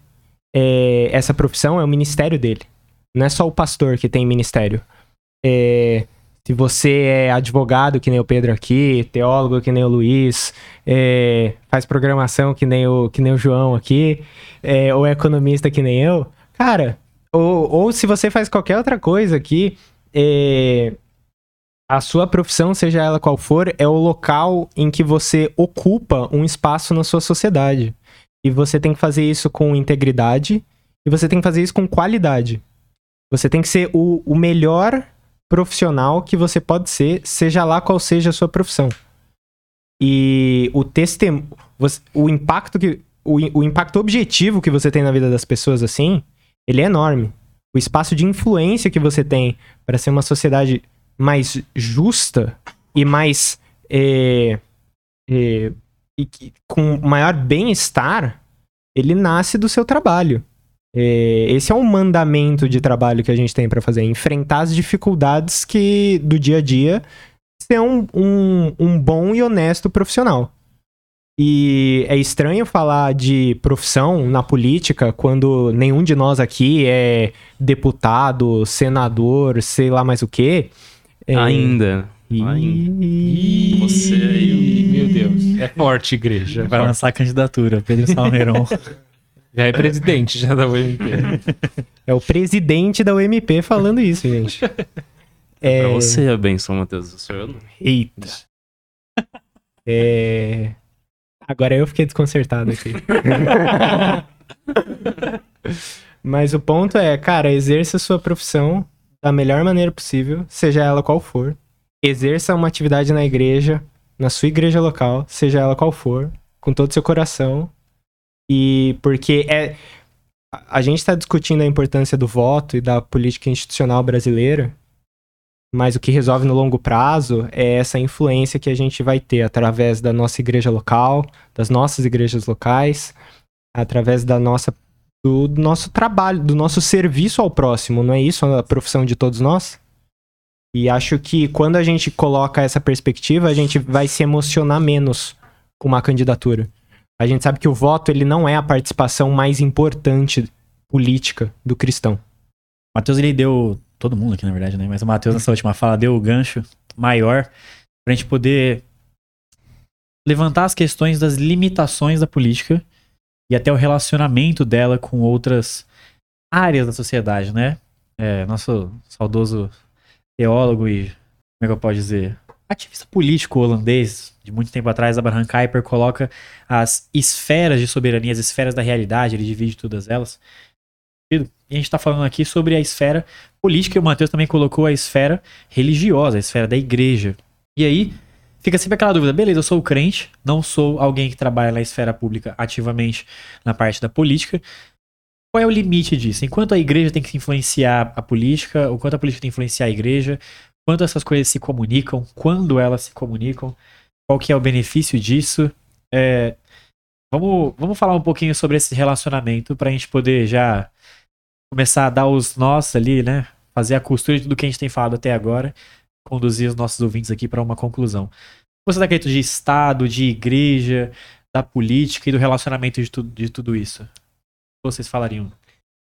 Speaker 5: é, essa profissão é o ministério dele. Não é só o pastor que tem ministério. É, se você é advogado, que nem o Pedro aqui, teólogo, que nem o Luiz, é, faz programação, que nem o, que nem o João aqui, é, ou é economista, que nem eu, cara, ou, ou se você faz qualquer outra coisa aqui, é, a sua profissão, seja ela qual for, é o local em que você ocupa um espaço na sua sociedade. E você tem que fazer isso com integridade e você tem que fazer isso com qualidade. Você tem que ser o, o melhor profissional que você pode ser, seja lá qual seja a sua profissão. E o testem... você- o impacto que o, o impacto objetivo que você tem na vida das pessoas assim, ele é enorme. O espaço de influência que você tem para ser uma sociedade mais justa e mais é, é, e que- com maior bem-estar, ele nasce do seu trabalho. É, esse é um mandamento de trabalho que a gente tem para fazer, enfrentar as dificuldades que do dia a dia ser um, um, um bom e honesto profissional. E é estranho falar de profissão na política quando nenhum de nós aqui é deputado, senador, sei lá mais o quê. É,
Speaker 3: Ainda.
Speaker 5: e-
Speaker 3: Ainda. Você aí,
Speaker 4: Meu Deus. É forte, igreja.
Speaker 1: Vai lançar a candidatura, Pedro Salmeron. <laughs>
Speaker 4: Já é presidente já da UMP. <laughs>
Speaker 5: É o presidente da UMP falando isso, gente. <laughs>
Speaker 3: Pra você a benção, Matheus. Sou eu. não.
Speaker 5: Eita. É... Agora eu fiquei desconcertado aqui. Mas o ponto é, cara, exerça a sua profissão da melhor maneira possível, seja ela qual for. Exerça uma atividade na igreja, na sua igreja local, seja ela qual for, com todo o seu coração. E porque é. a- gente está discutindo a importância do voto e da política institucional brasileira, mas o que resolve no longo prazo é essa influência que a gente vai ter através da nossa igreja local, das nossas igrejas locais, através da nossa do nosso trabalho, do nosso serviço ao próximo, não é isso a profissão de todos nós? E acho que quando a gente coloca essa perspectiva, a gente vai se emocionar menos com uma candidatura. A gente sabe que o voto ele não é a participação mais importante política do cristão.
Speaker 1: O Matheus, ele deu. Todo mundo aqui, na verdade, né? Mas o Matheus, nessa última fala, deu o gancho maior pra gente poder levantar as questões das limitações da política e até o relacionamento dela com outras áreas da sociedade, né? É, nosso saudoso teólogo e, como é que eu posso dizer? Ativista político holandês, de muito tempo atrás, Abraham Kuyper, coloca as esferas de soberania, as esferas da realidade, ele divide todas elas. E a gente está falando aqui sobre a esfera política e o Matheus também colocou a esfera religiosa, a esfera da igreja. E aí fica sempre aquela dúvida: beleza, eu sou crente, não sou alguém que trabalha na esfera pública ativamente na parte da política. Qual é o limite disso? Enquanto a igreja tem que influenciar a política, o quanto a política tem que influenciar a igreja, quanto essas coisas se comunicam, quando elas se comunicam, qual que é o benefício disso? É, vamos, vamos falar um pouquinho sobre esse relacionamento para a gente poder já começar a dar os nós ali, né? Fazer a costura de tudo que a gente tem falado até agora, conduzir os nossos ouvintes aqui para uma conclusão. Você dá acredita de Estado, de igreja, da política e do relacionamento de, tu, de tudo isso? Vocês falariam?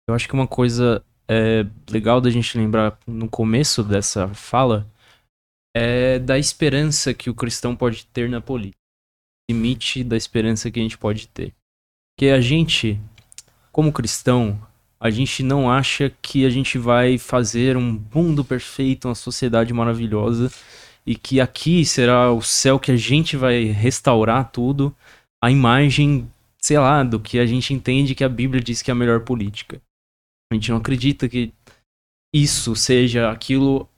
Speaker 3: Eu acho que uma coisa é, legal da gente lembrar no começo dessa fala é da esperança que o cristão pode ter na política. Limite da esperança que a gente pode ter. Porque a gente, como cristão, a gente não acha que a gente vai fazer um mundo perfeito, uma sociedade maravilhosa e que aqui será o céu que a gente vai restaurar tudo, a imagem, sei lá, do que a gente entende que a Bíblia diz que é a melhor política. A gente não acredita que isso seja aquilo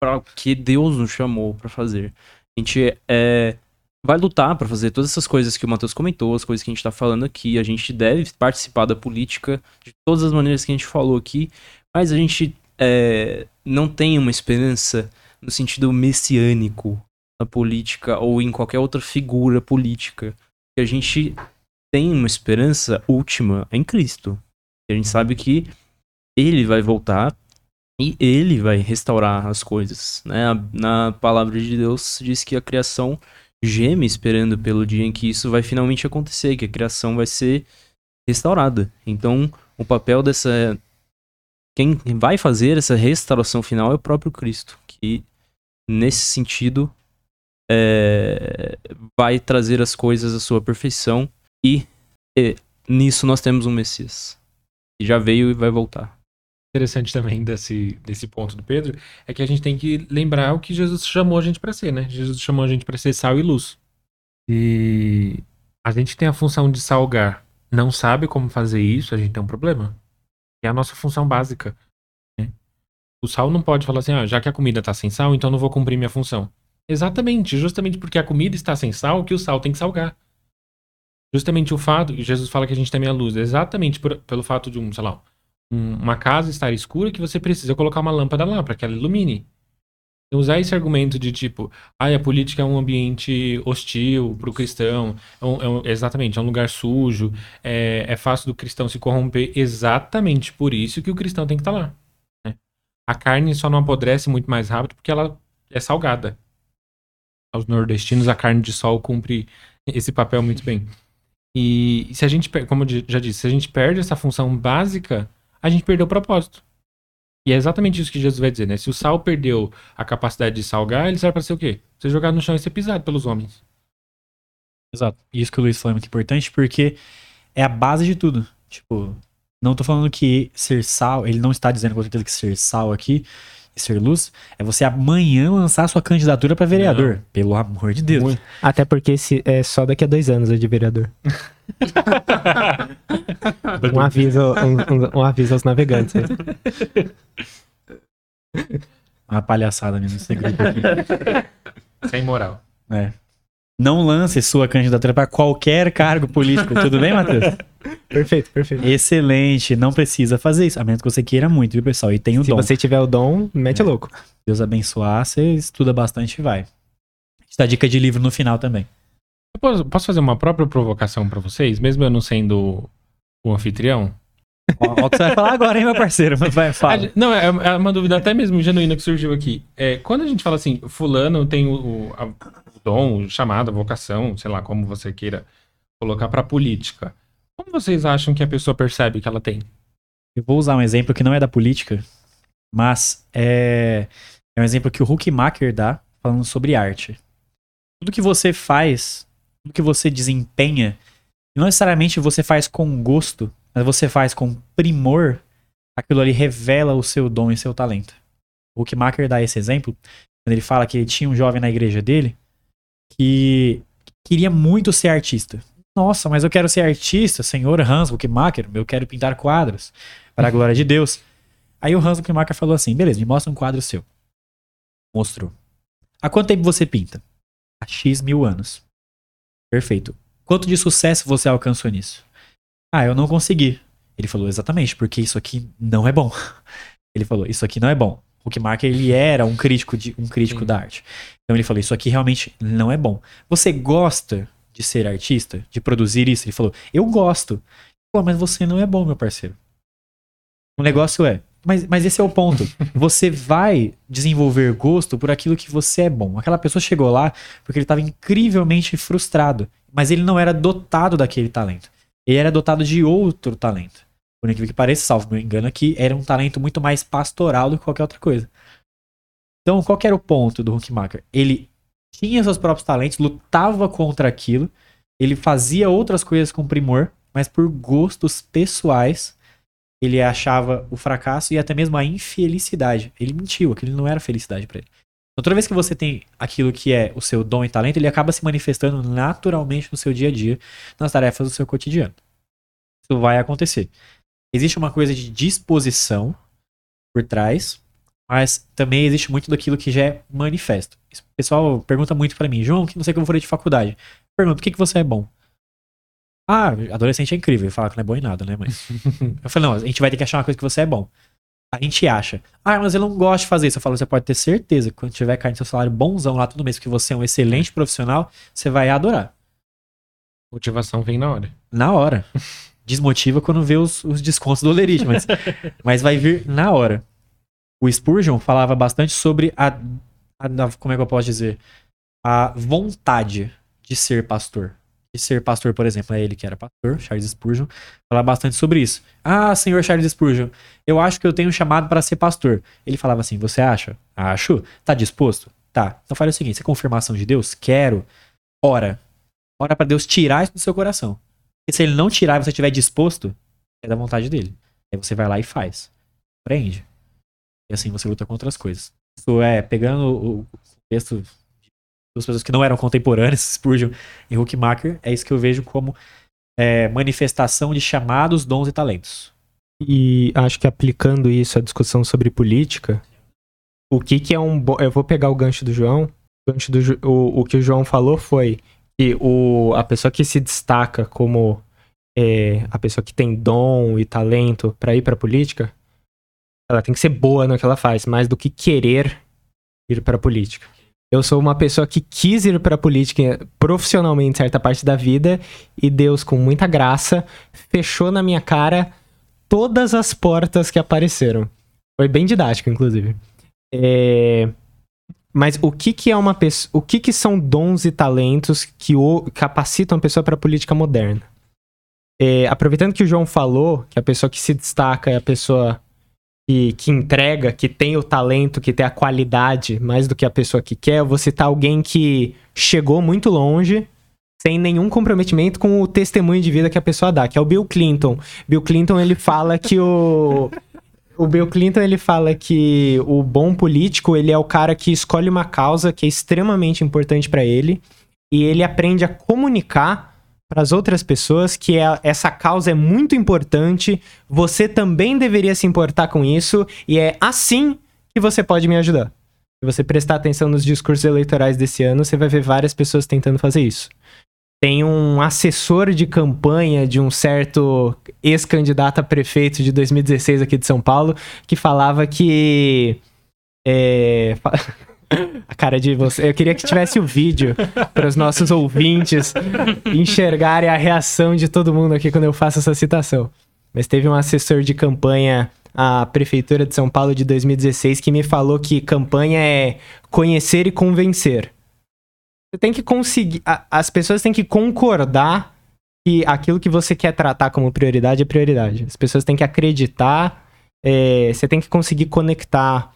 Speaker 3: para que Deus nos chamou para fazer. A gente é, vai lutar para fazer todas essas coisas que o Matheus comentou, as coisas que a gente está falando aqui. A gente deve participar da política de todas as maneiras que a gente falou aqui, mas a gente é, não tem uma esperança no sentido messiânico na política ou em qualquer outra figura política. Que a gente tem uma esperança última em Cristo. A gente sabe que ele vai voltar e ele vai restaurar as coisas, né? Na palavra de Deus diz que a criação geme esperando pelo dia em que isso vai finalmente acontecer, que a criação vai ser restaurada. Então, o papel dessa quem vai fazer essa restauração final é o próprio Cristo, que nesse sentido é, vai trazer as coisas à sua perfeição e, e nisso nós temos um Messias. Que já veio e vai voltar
Speaker 4: interessante também desse, desse ponto do Pedro é que a gente tem que lembrar o que Jesus chamou a gente para ser, né? Jesus chamou a gente para ser sal e luz. E a gente tem a função de salgar, não sabe como fazer isso, a gente tem um problema. É a nossa função básica. Né? O sal não pode falar assim, ah, já que a comida tá sem sal, então não vou cumprir minha função. Exatamente, justamente porque a comida está sem sal, que o sal tem que salgar. Justamente o fato, Jesus fala que a gente tem a luz, exatamente por, pelo fato de um, sei lá, um, uma casa estar escura que você precisa colocar uma lâmpada lá para que ela ilumine. Então, usar esse argumento de tipo, ah, a política é um ambiente hostil para o cristão, é um, é um, exatamente, é um lugar sujo, é, é, fácil do cristão se corromper, exatamente por isso que o cristão tem que estar tá lá. Né? A carne só não apodrece muito mais rápido porque ela é salgada. Aos nordestinos, a carne de sol cumpre esse papel muito bem. E se a gente, como eu já disse, se a gente perde essa função básica a gente perdeu o propósito. E é exatamente isso que Jesus vai dizer, né? Se o sal perdeu a capacidade de salgar, ele serve para ser o quê? Ser jogado no chão e ser pisado pelos homens.
Speaker 1: Exato. E isso que o Luiz falou é muito importante porque é a base de tudo. Tipo, não tô falando que ser sal, ele não está dizendo com certeza que ser sal aqui ser luz é você amanhã lançar sua candidatura para vereador. Não. Pelo amor de Deus.
Speaker 5: Até porque se, é só daqui a dois anos é de vereador. <laughs> um, aviso, um, um, um, aviso aos navegantes.
Speaker 1: Uma palhaçada mesmo esse grupo aqui.
Speaker 4: Sem moral.
Speaker 1: É. Não lance sua candidatura para qualquer cargo político, tudo bem, Matheus? <laughs>
Speaker 5: Perfeito, perfeito.
Speaker 1: Excelente, não precisa fazer isso, a menos que você queira muito, viu, pessoal? E tem o
Speaker 5: Se
Speaker 1: dom.
Speaker 5: Se você tiver o dom, mete é. louco.
Speaker 1: Deus abençoar, você estuda bastante e vai. A gente dá dica de livro no final também.
Speaker 4: Eu posso, posso fazer uma própria provocação para vocês, mesmo eu não sendo o anfitrião?
Speaker 1: Olha o que você vai falar agora, hein, meu parceiro? Vai, fala.
Speaker 4: Não, é, é uma dúvida até mesmo genuína que surgiu aqui. É, quando a gente fala assim, fulano tem o, o, a, o dom, o chamado, a vocação, sei lá, como você queira colocar para política. Como vocês acham que a pessoa percebe que ela tem?
Speaker 1: Eu vou usar um exemplo que não é da política, mas é, é um exemplo que o Huckmacher dá falando sobre arte. Tudo que você faz tudo que você desempenha, não necessariamente você faz com gosto, mas você faz com primor, aquilo ali revela o seu dom e seu talento. O Huckmacher dá esse exemplo, quando ele fala que ele tinha um jovem na igreja dele que queria muito ser artista. Nossa, mas eu quero ser artista, senhor Hans Huckmacher, eu quero pintar quadros, para a glória de Deus. Aí o Hans Huckmacher falou assim, beleza, me mostra um quadro seu. Mostrou. Há quanto tempo você pinta? Há X mil anos. Perfeito. Quanto de sucesso você alcançou nisso? Ah, eu não consegui. Ele falou, exatamente, porque isso aqui não é bom. <laughs> Ele falou, isso aqui não é bom. O Huckmarker, ele era um crítico, de, um crítico da arte. Então ele falou, isso aqui realmente não é bom. Você gosta de ser artista? De produzir isso? Ele falou, eu gosto. Pô, mas você não é bom, meu parceiro. O negócio é, mas, mas esse é o ponto. Você vai desenvolver gosto por aquilo que você é bom. Aquela pessoa chegou lá porque ele estava incrivelmente frustrado, mas ele não era dotado daquele talento. Ele era dotado de outro talento. Por incrível que pareça, salvo meu engano aqui, era um talento muito mais pastoral do que qualquer outra coisa. Então, qual era o ponto do Huckmacher? Ele tinha seus próprios talentos, lutava contra aquilo, ele fazia outras coisas com primor, mas por gostos pessoais, ele achava o fracasso e até mesmo a infelicidade. Ele mentiu, aquilo não era felicidade para ele. Então, toda vez que você tem aquilo que é o seu dom e talento, ele acaba se manifestando naturalmente no seu dia a dia, nas tarefas do seu cotidiano. Isso vai acontecer. Existe uma coisa de disposição por trás, mas também existe muito daquilo que já é manifesto. O pessoal pergunta muito para mim, João, que não sei como eu de faculdade. Pergunta, o que, que você é bom? Ah, adolescente é incrível. Ele fala que não é bom em nada, né, mãe? <laughs> eu falei, não, a gente vai ter que achar uma coisa que você é bom. a gente acha, ah, mas eu não gosto de fazer isso. Eu falo, você pode ter certeza que quando tiver caindo seu salário bonzão lá todo mês, que você é um excelente profissional, você vai adorar.
Speaker 4: Motivação vem na hora.
Speaker 1: Na hora. <laughs> Desmotiva quando vê os, os descontos do Olerite, mas, <laughs> mas vai vir na hora. O Spurgeon falava bastante sobre a, a- Como é que eu posso dizer? A vontade de ser pastor. De ser pastor, por exemplo. É ele que era pastor, Charles Spurgeon. Falava bastante sobre isso. Ah, senhor Charles Spurgeon, eu acho que eu tenho um chamado para ser pastor. Ele falava assim: Você acha? Acho. Tá disposto? Tá. Então faz o seguinte: você é confirmação de Deus? Quero. Ora. Ora para Deus tirar isso do seu coração. Porque se ele não tirar e você estiver disposto, é da vontade dele. Aí você vai lá e faz. Aprende. E assim você luta contra as coisas. Isso é, pegando o texto das pessoas que não eram contemporâneas, <laughs> Spurgeon e Huckmacher, é isso que eu vejo como é, manifestação de chamados, dons e talentos.
Speaker 5: E acho que aplicando isso à discussão sobre política, o que que é um bom... Eu vou pegar o gancho do João. O, gancho do o, o que o João falou foi que o, a pessoa que se destaca como é, a pessoa que tem dom e talento para ir para política, ela tem que ser boa no que ela faz, mais do que querer ir para política. Eu sou uma pessoa que quis ir para política profissionalmente certa parte da vida e Deus, com muita graça, fechou na minha cara todas as portas que apareceram. Foi bem didático, inclusive. É, Mas o que que é uma pessoa, o que que são dons e talentos que o... capacitam a pessoa para a política moderna? É, Aproveitando que o João falou que a pessoa que se destaca é a pessoa que, que entrega, que tem o talento, que tem a qualidade mais do que a pessoa que quer, eu vou citar alguém que chegou muito longe sem nenhum comprometimento com o testemunho de vida que a pessoa dá, que é o Bill Clinton. Bill Clinton, ele fala que o o Bill Clinton, ele fala que o bom político, ele é o cara que escolhe uma causa que é extremamente importante para ele e ele aprende a comunicar para as outras pessoas que é- essa causa é muito importante, você também deveria se importar com isso e é assim que você pode me ajudar. Se você prestar atenção nos discursos eleitorais desse ano, você vai ver várias pessoas tentando fazer isso. Tem um assessor de campanha de um certo ex-candidato a prefeito de 2016 aqui de São Paulo que falava que. É, <laughs> a cara de você. Eu queria que tivesse o vídeo para os nossos ouvintes enxergarem a reação de todo mundo aqui quando eu faço essa citação. Mas teve um assessor de campanha à Prefeitura de São Paulo de 2016 que me falou que campanha é conhecer e convencer. Você tem que conseguir. a- As pessoas têm que concordar que aquilo que você quer tratar como prioridade é prioridade. As pessoas têm que acreditar. é, você tem que conseguir conectar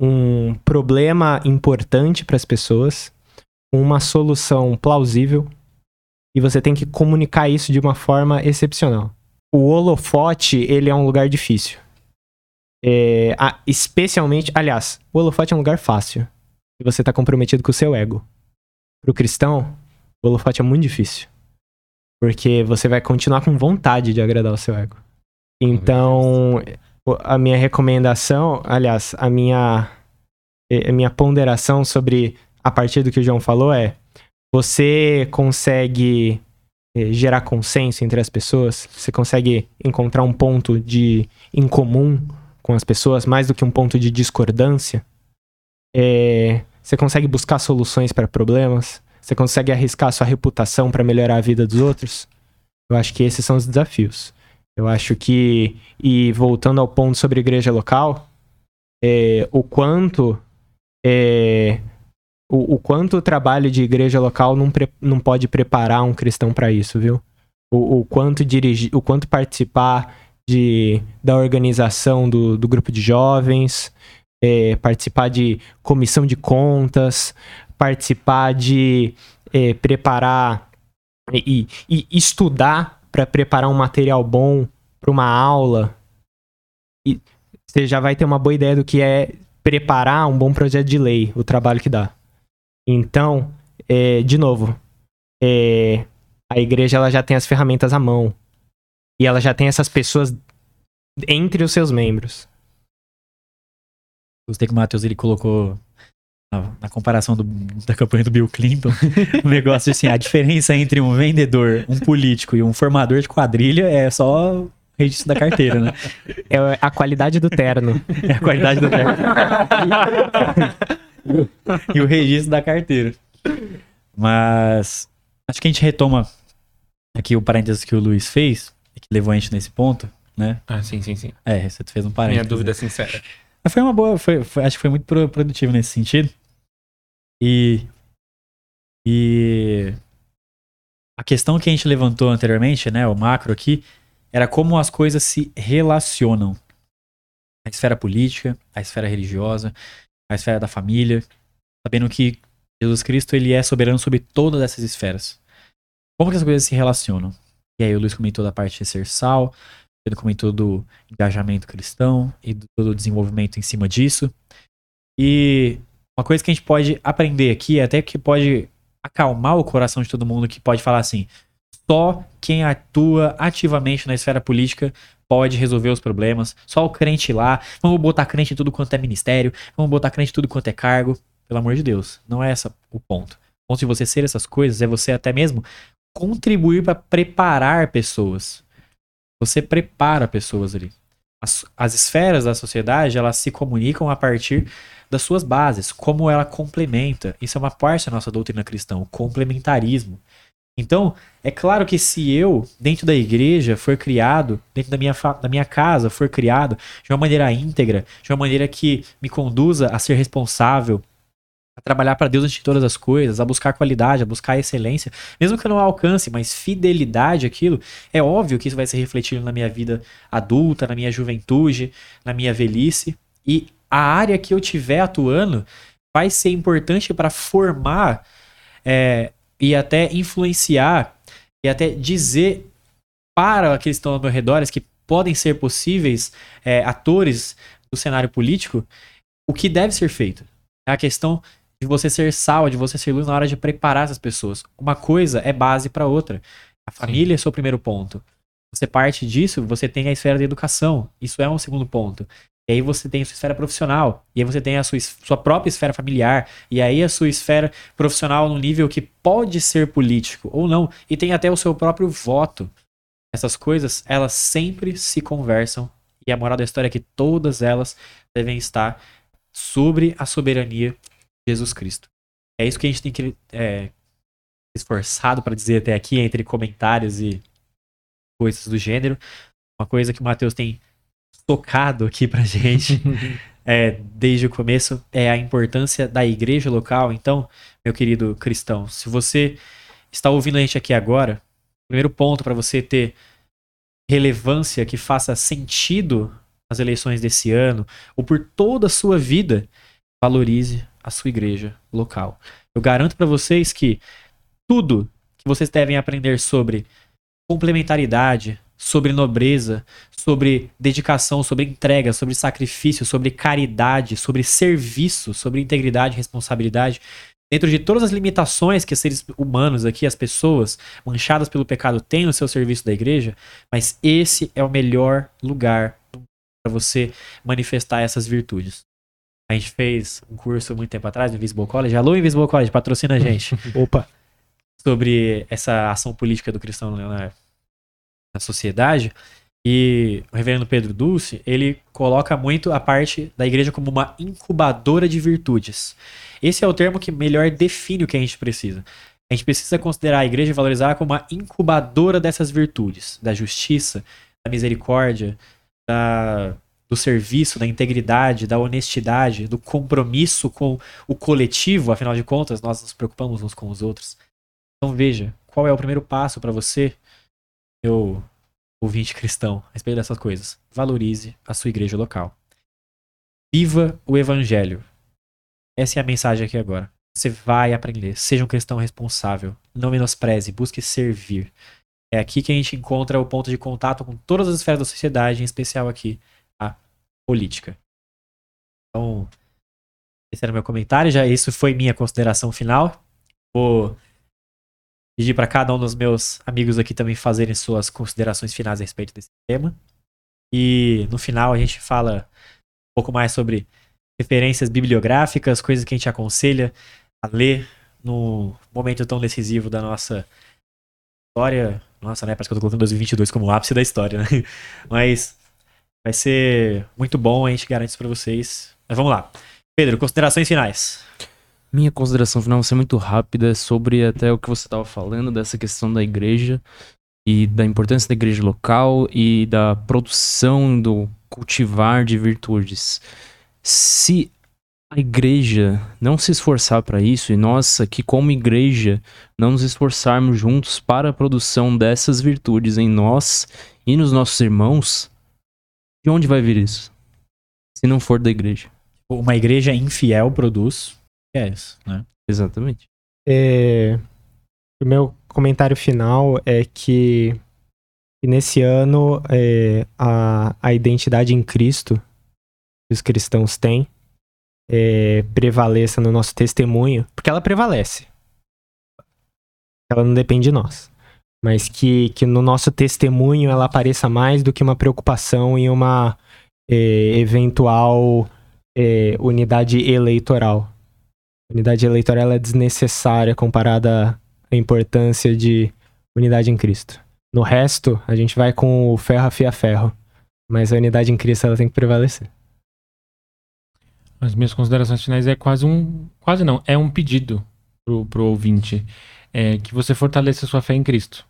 Speaker 5: um problema importante para as pessoas uma solução plausível e você tem que comunicar isso de uma forma excepcional. O holofote, ele é um lugar difícil. É, especialmente, aliás, o holofote é um lugar fácil. E você tá comprometido com o seu ego. Pro cristão, o holofote é muito difícil. Porque você vai continuar com vontade de agradar o seu ego. Então, a minha recomendação, aliás, a minha, a minha ponderação sobre a partir do que o João falou é: você consegue eh, gerar consenso entre as pessoas, você consegue encontrar um ponto de em comum com as pessoas, mais do que um ponto de discordância. É, você consegue buscar soluções para problemas, você consegue arriscar sua reputação para melhorar a vida dos outros. Eu acho que esses são os desafios. Eu acho que, e voltando ao ponto sobre igreja local, é, o quanto é, o, o quanto o trabalho de igreja local não, pre- não pode preparar um cristão para isso, viu? O, o quanto dirigir, o quanto participar de, da organização do, do grupo de jovens, é, participar de comissão de contas, participar de é, preparar e, e estudar para preparar um material bom para uma aula. E você já vai ter uma boa ideia do que é preparar um bom projeto de lei, o trabalho que dá. Então, é, de novo, é, a igreja ela já tem as ferramentas à mão. E ela já tem essas pessoas entre os seus membros.
Speaker 1: Gostei que o Matheus ele colocou na, na comparação do- da campanha do Bill Clinton, o <laughs> negócio assim, a diferença entre um vendedor, um político e um formador de quadrilha é só registro da carteira, né?
Speaker 5: É a qualidade do terno.
Speaker 1: É a qualidade do terno. e o registro da carteira. Mas acho que a gente retoma aqui o parênteses que o Luiz fez, que levou a gente nesse ponto, né?
Speaker 4: Ah, sim, sim, sim.
Speaker 1: É, você fez um
Speaker 4: Minha
Speaker 1: parênteses.
Speaker 4: dúvida
Speaker 1: né?
Speaker 4: sincera.
Speaker 1: Mas foi uma boa, foi, foi- acho que foi muito pro- produtivo nesse sentido. E. E. A questão que a gente levantou anteriormente, né, o macro aqui, era como as coisas se relacionam. A esfera política, a esfera religiosa, a esfera da família, sabendo que Jesus Cristo ele é soberano sobre todas essas esferas. Como que as coisas se relacionam? E aí o Luiz comentou da parte de ser sal, ele comentou do engajamento cristão e do todo o desenvolvimento em cima disso. E uma coisa que a gente pode aprender aqui, até que pode acalmar o coração de todo mundo, que pode falar assim: só quem atua ativamente na esfera política pode resolver os problemas. Só o crente lá. Vamos botar crente em tudo quanto é ministério. Vamos botar crente em tudo quanto é cargo. Pelo amor de Deus. Não é esse o ponto. O ponto de você ser essas coisas é você até mesmo contribuir para preparar pessoas. Você prepara pessoas ali. As, as esferas da sociedade, elas se comunicam a partir das suas bases, como ela complementa. Isso é uma parte da nossa doutrina cristã, o complementarismo. Então, é claro que se eu, dentro da igreja, for criado, dentro da minha, da minha casa, for criado de uma maneira íntegra, de uma maneira que me conduza a ser responsável, a trabalhar para Deus antes de todas as coisas, a buscar qualidade, a buscar excelência, mesmo que eu não alcance, mas fidelidade àquilo, é óbvio que isso vai se refletir na minha vida adulta, na minha juventude, na minha velhice. E a área que eu tiver atuando vai ser importante para formar é, e até influenciar e até dizer para aqueles que estão ao meu redor, que podem ser possíveis é, atores do cenário político, o que deve ser feito. É a questão de você ser sal, de você ser luz na hora de preparar essas pessoas. Uma coisa é base para outra. A família é seu primeiro ponto. Você parte disso, você tem a esfera da educação. Isso é um segundo ponto. E aí você tem a sua esfera profissional. E aí você tem a sua, sua própria esfera familiar. E aí a sua esfera profissional num nível que pode ser político ou não. E tem até o seu próprio voto. Essas coisas, elas sempre se conversam. E a moral da história é que todas elas devem estar sobre a soberania Jesus Cristo. É isso que a gente tem que é, esforçado para dizer até aqui, entre comentários e coisas do gênero. Uma coisa que o Matheus tem tocado aqui pra <laughs> gente <laughs> é, desde o começo é a importância da igreja local. Então, meu querido cristão, se você está ouvindo a gente aqui agora, o primeiro ponto para você ter relevância que faça sentido nas eleições desse ano, ou por toda a sua vida, valorize a sua igreja local. Eu garanto para vocês que tudo que vocês devem aprender sobre complementaridade, sobre nobreza, sobre dedicação, sobre entrega, sobre sacrifício, sobre caridade, sobre serviço, sobre integridade e responsabilidade, dentro de todas as limitações que seres humanos aqui, as pessoas manchadas pelo pecado têm no seu serviço da igreja, mas esse é o melhor lugar para você manifestar essas virtudes. A gente fez um curso muito tempo atrás no Invisible College. Alô, Invisible College, patrocina a gente. <laughs>
Speaker 5: Opa.
Speaker 1: sobre essa ação política do cristão na, na sociedade. E o reverendo Pedro Dulce, ele coloca muito a parte da igreja como uma incubadora de virtudes. Esse é o termo que melhor define o que a gente precisa. A gente precisa considerar a igreja e valorizar como uma incubadora dessas virtudes, da justiça, da misericórdia, da, do serviço, da integridade, da honestidade, do compromisso com o coletivo, afinal de contas, nós nos preocupamos uns com os outros. Então veja, qual é o primeiro passo para você, meu ouvinte cristão, a respeito dessas coisas? Valorize a sua igreja local. Viva o evangelho. Essa é a mensagem aqui agora. Você vai aprender. Seja um cristão responsável. Não menospreze. Busque servir. É aqui que a gente encontra o ponto de contato com todas as esferas da sociedade, em especial aqui política. Então, esse era meu comentário. Já isso foi minha consideração final. Vou pedir para cada um dos meus amigos aqui também fazerem suas considerações finais a respeito desse tema. E no final a gente fala um pouco mais sobre referências bibliográficas, coisas que a gente aconselha a ler no momento tão decisivo da nossa história, Nossa, né? Parece que eu tô colocando 2022 como ápice da história, né? <laughs> Mas vai ser muito bom, a gente garante isso pra vocês. Mas vamos lá. Pedro, considerações finais.
Speaker 3: Minha consideração final vai ser muito rápida sobre até o que você estava falando dessa questão da igreja e da importância da igreja local e da produção do cultivar de virtudes. Se a igreja não se esforçar para isso e nós aqui como igreja não nos esforçarmos juntos para a produção dessas virtudes em nós e nos nossos irmãos, de onde vai vir isso? Se não for da igreja.
Speaker 1: Uma igreja infiel produz. É isso, né?
Speaker 3: Exatamente.
Speaker 5: É, o meu comentário final é que, que nesse ano é, a, a identidade em Cristo que os cristãos têm é, prevaleça no nosso testemunho, porque ela prevalece. Ela não depende de nós. Mas que, que no nosso testemunho ela apareça mais do que uma preocupação em uma é, eventual é, unidade eleitoral. A unidade eleitoral é desnecessária comparada à importância de unidade em Cristo. No resto, a gente vai com o ferro afia ferro. Mas a unidade em Cristo ela tem que prevalecer.
Speaker 4: As minhas considerações finais é quase um. Quase não, é um pedido pro, pro ouvinte. É que você fortaleça sua fé em Cristo.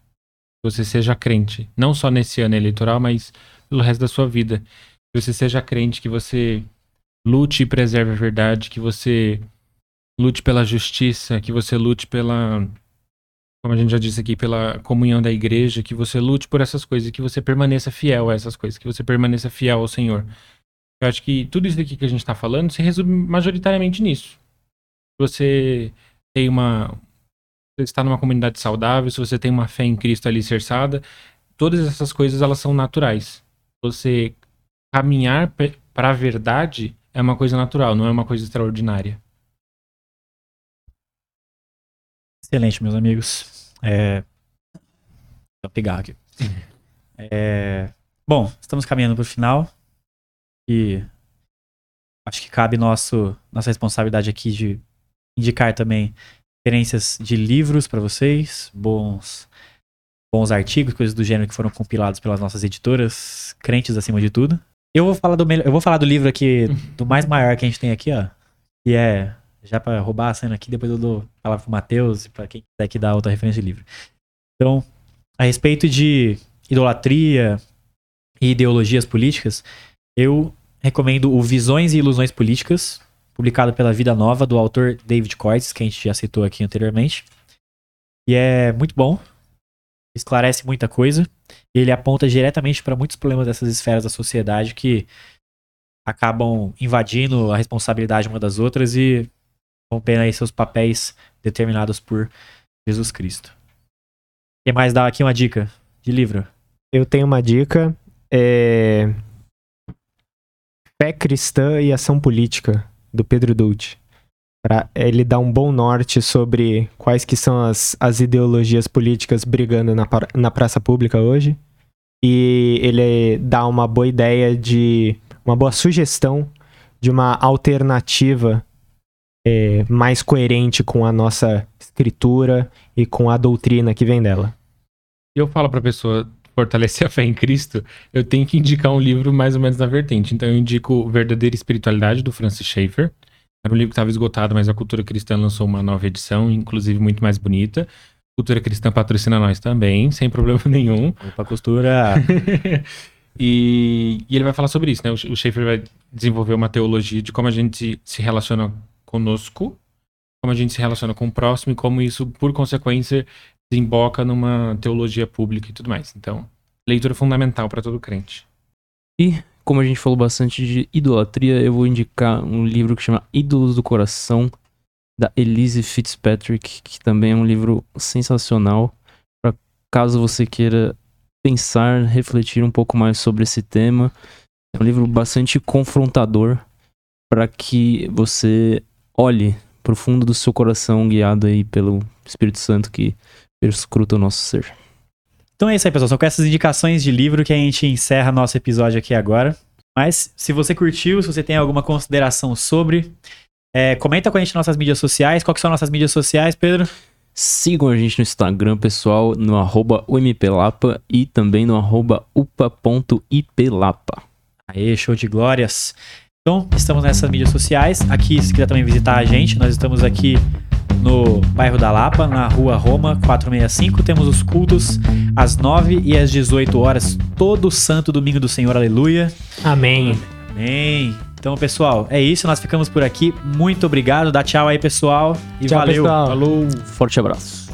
Speaker 4: Que você seja crente. Não só nesse ano eleitoral, mas pelo resto da sua vida. Que você seja crente, que você lute e preserve a verdade, que você lute pela justiça, que você lute pela. Como a gente já disse aqui, pela comunhão da igreja, que você lute por essas coisas, que você permaneça fiel a essas coisas, que você permaneça fiel ao Senhor. Eu acho que tudo isso aqui que a gente está falando se resume majoritariamente nisso. Você tem uma. Você está numa comunidade saudável, se você tem uma fé em Cristo alicerçada, todas essas coisas elas são naturais. Você caminhar para a verdade é uma coisa natural, não é uma coisa extraordinária.
Speaker 1: Excelente, meus amigos. É... Vou pegar aqui. É... Bom, estamos caminhando para o final que acho que cabe nosso, nossa responsabilidade aqui de indicar também referências de livros para vocês, bons bons artigos, coisas do gênero que foram compilados pelas nossas editoras, crentes acima de tudo. Eu vou falar do eu vou falar do livro aqui do mais maior que a gente tem aqui, ó, que é já para roubar a cena aqui, depois eu dou palavra pro Matheus e para quem quiser que dá outra referência de livro. Então, a respeito de idolatria e ideologias políticas, eu recomendo o Visões e Ilusões Políticas, publicado pela Vida Nova, do autor David Coites, que a gente já citou aqui anteriormente. E é muito bom, esclarece muita coisa. Ele aponta diretamente para muitos problemas dessas esferas da sociedade que acabam invadindo a responsabilidade uma das outras e rompendo aí seus papéis determinados por Jesus Cristo. Quem mais dá aqui uma dica de livro?
Speaker 5: Eu tenho uma dica. É... Fé Cristã e Ação Política, do Pedro Dulce. Pra ele dar um bom norte sobre quais que são as, as ideologias políticas brigando na, na praça pública hoje. E ele dá uma boa ideia de. uma boa sugestão de uma alternativa é, mais coerente com a nossa escritura e com a doutrina que vem dela.
Speaker 4: Eu falo pra pessoa, fortalecer a fé em Cristo, eu tenho que indicar um livro mais ou menos na vertente. Então eu indico Verdadeira Espiritualidade, do Francis Schaeffer. Era um livro que estava esgotado, mas a Cultura Cristã lançou uma nova edição, inclusive muito mais bonita. Cultura Cristã patrocina nós também, sem problema <laughs> nenhum.
Speaker 1: Opa, costura! <laughs>
Speaker 4: e, e, ele vai falar sobre isso, né? O Schaeffer vai desenvolver uma teologia de como a gente se relaciona conosco, como a gente se relaciona com o próximo e como isso, por consequência, desemboca numa teologia pública e tudo mais. Então, leitura fundamental para todo crente.
Speaker 3: E, como a gente falou bastante de idolatria, eu vou indicar um livro que chama Ídolos do Coração, da Elise Fitzpatrick, que também é um livro sensacional para caso você queira pensar, refletir um pouco mais sobre esse tema. É um livro bastante confrontador para que você olhe pro fundo do seu coração, guiado aí pelo Espírito Santo que perscruta o nosso ser.
Speaker 1: Então é isso aí, pessoal. São com essas indicações de livro que a gente encerra nosso episódio aqui agora. Mas se você curtiu, se você tem alguma consideração sobre, é, comenta com a gente nas nossas mídias sociais. Qual que são nossas mídias sociais, Pedro?
Speaker 3: Sigam a gente no Instagram, pessoal, no arroba UMPLapa e também no arroba upa.iplapa.
Speaker 1: Aê, show de glórias. Então, estamos nessas mídias sociais. Aqui, se quiser também visitar a gente, nós estamos aqui no bairro da Lapa, na rua Roma 465. Temos os cultos às 9 e às 18 horas, todo santo domingo do Senhor, aleluia.
Speaker 5: Amém.
Speaker 1: Amém. Então, pessoal, é isso. Nós ficamos por aqui. Muito obrigado. Dá tchau aí, pessoal. E
Speaker 5: Tchau,
Speaker 1: valeu.
Speaker 5: pessoal.
Speaker 1: Falou.
Speaker 3: Forte abraço.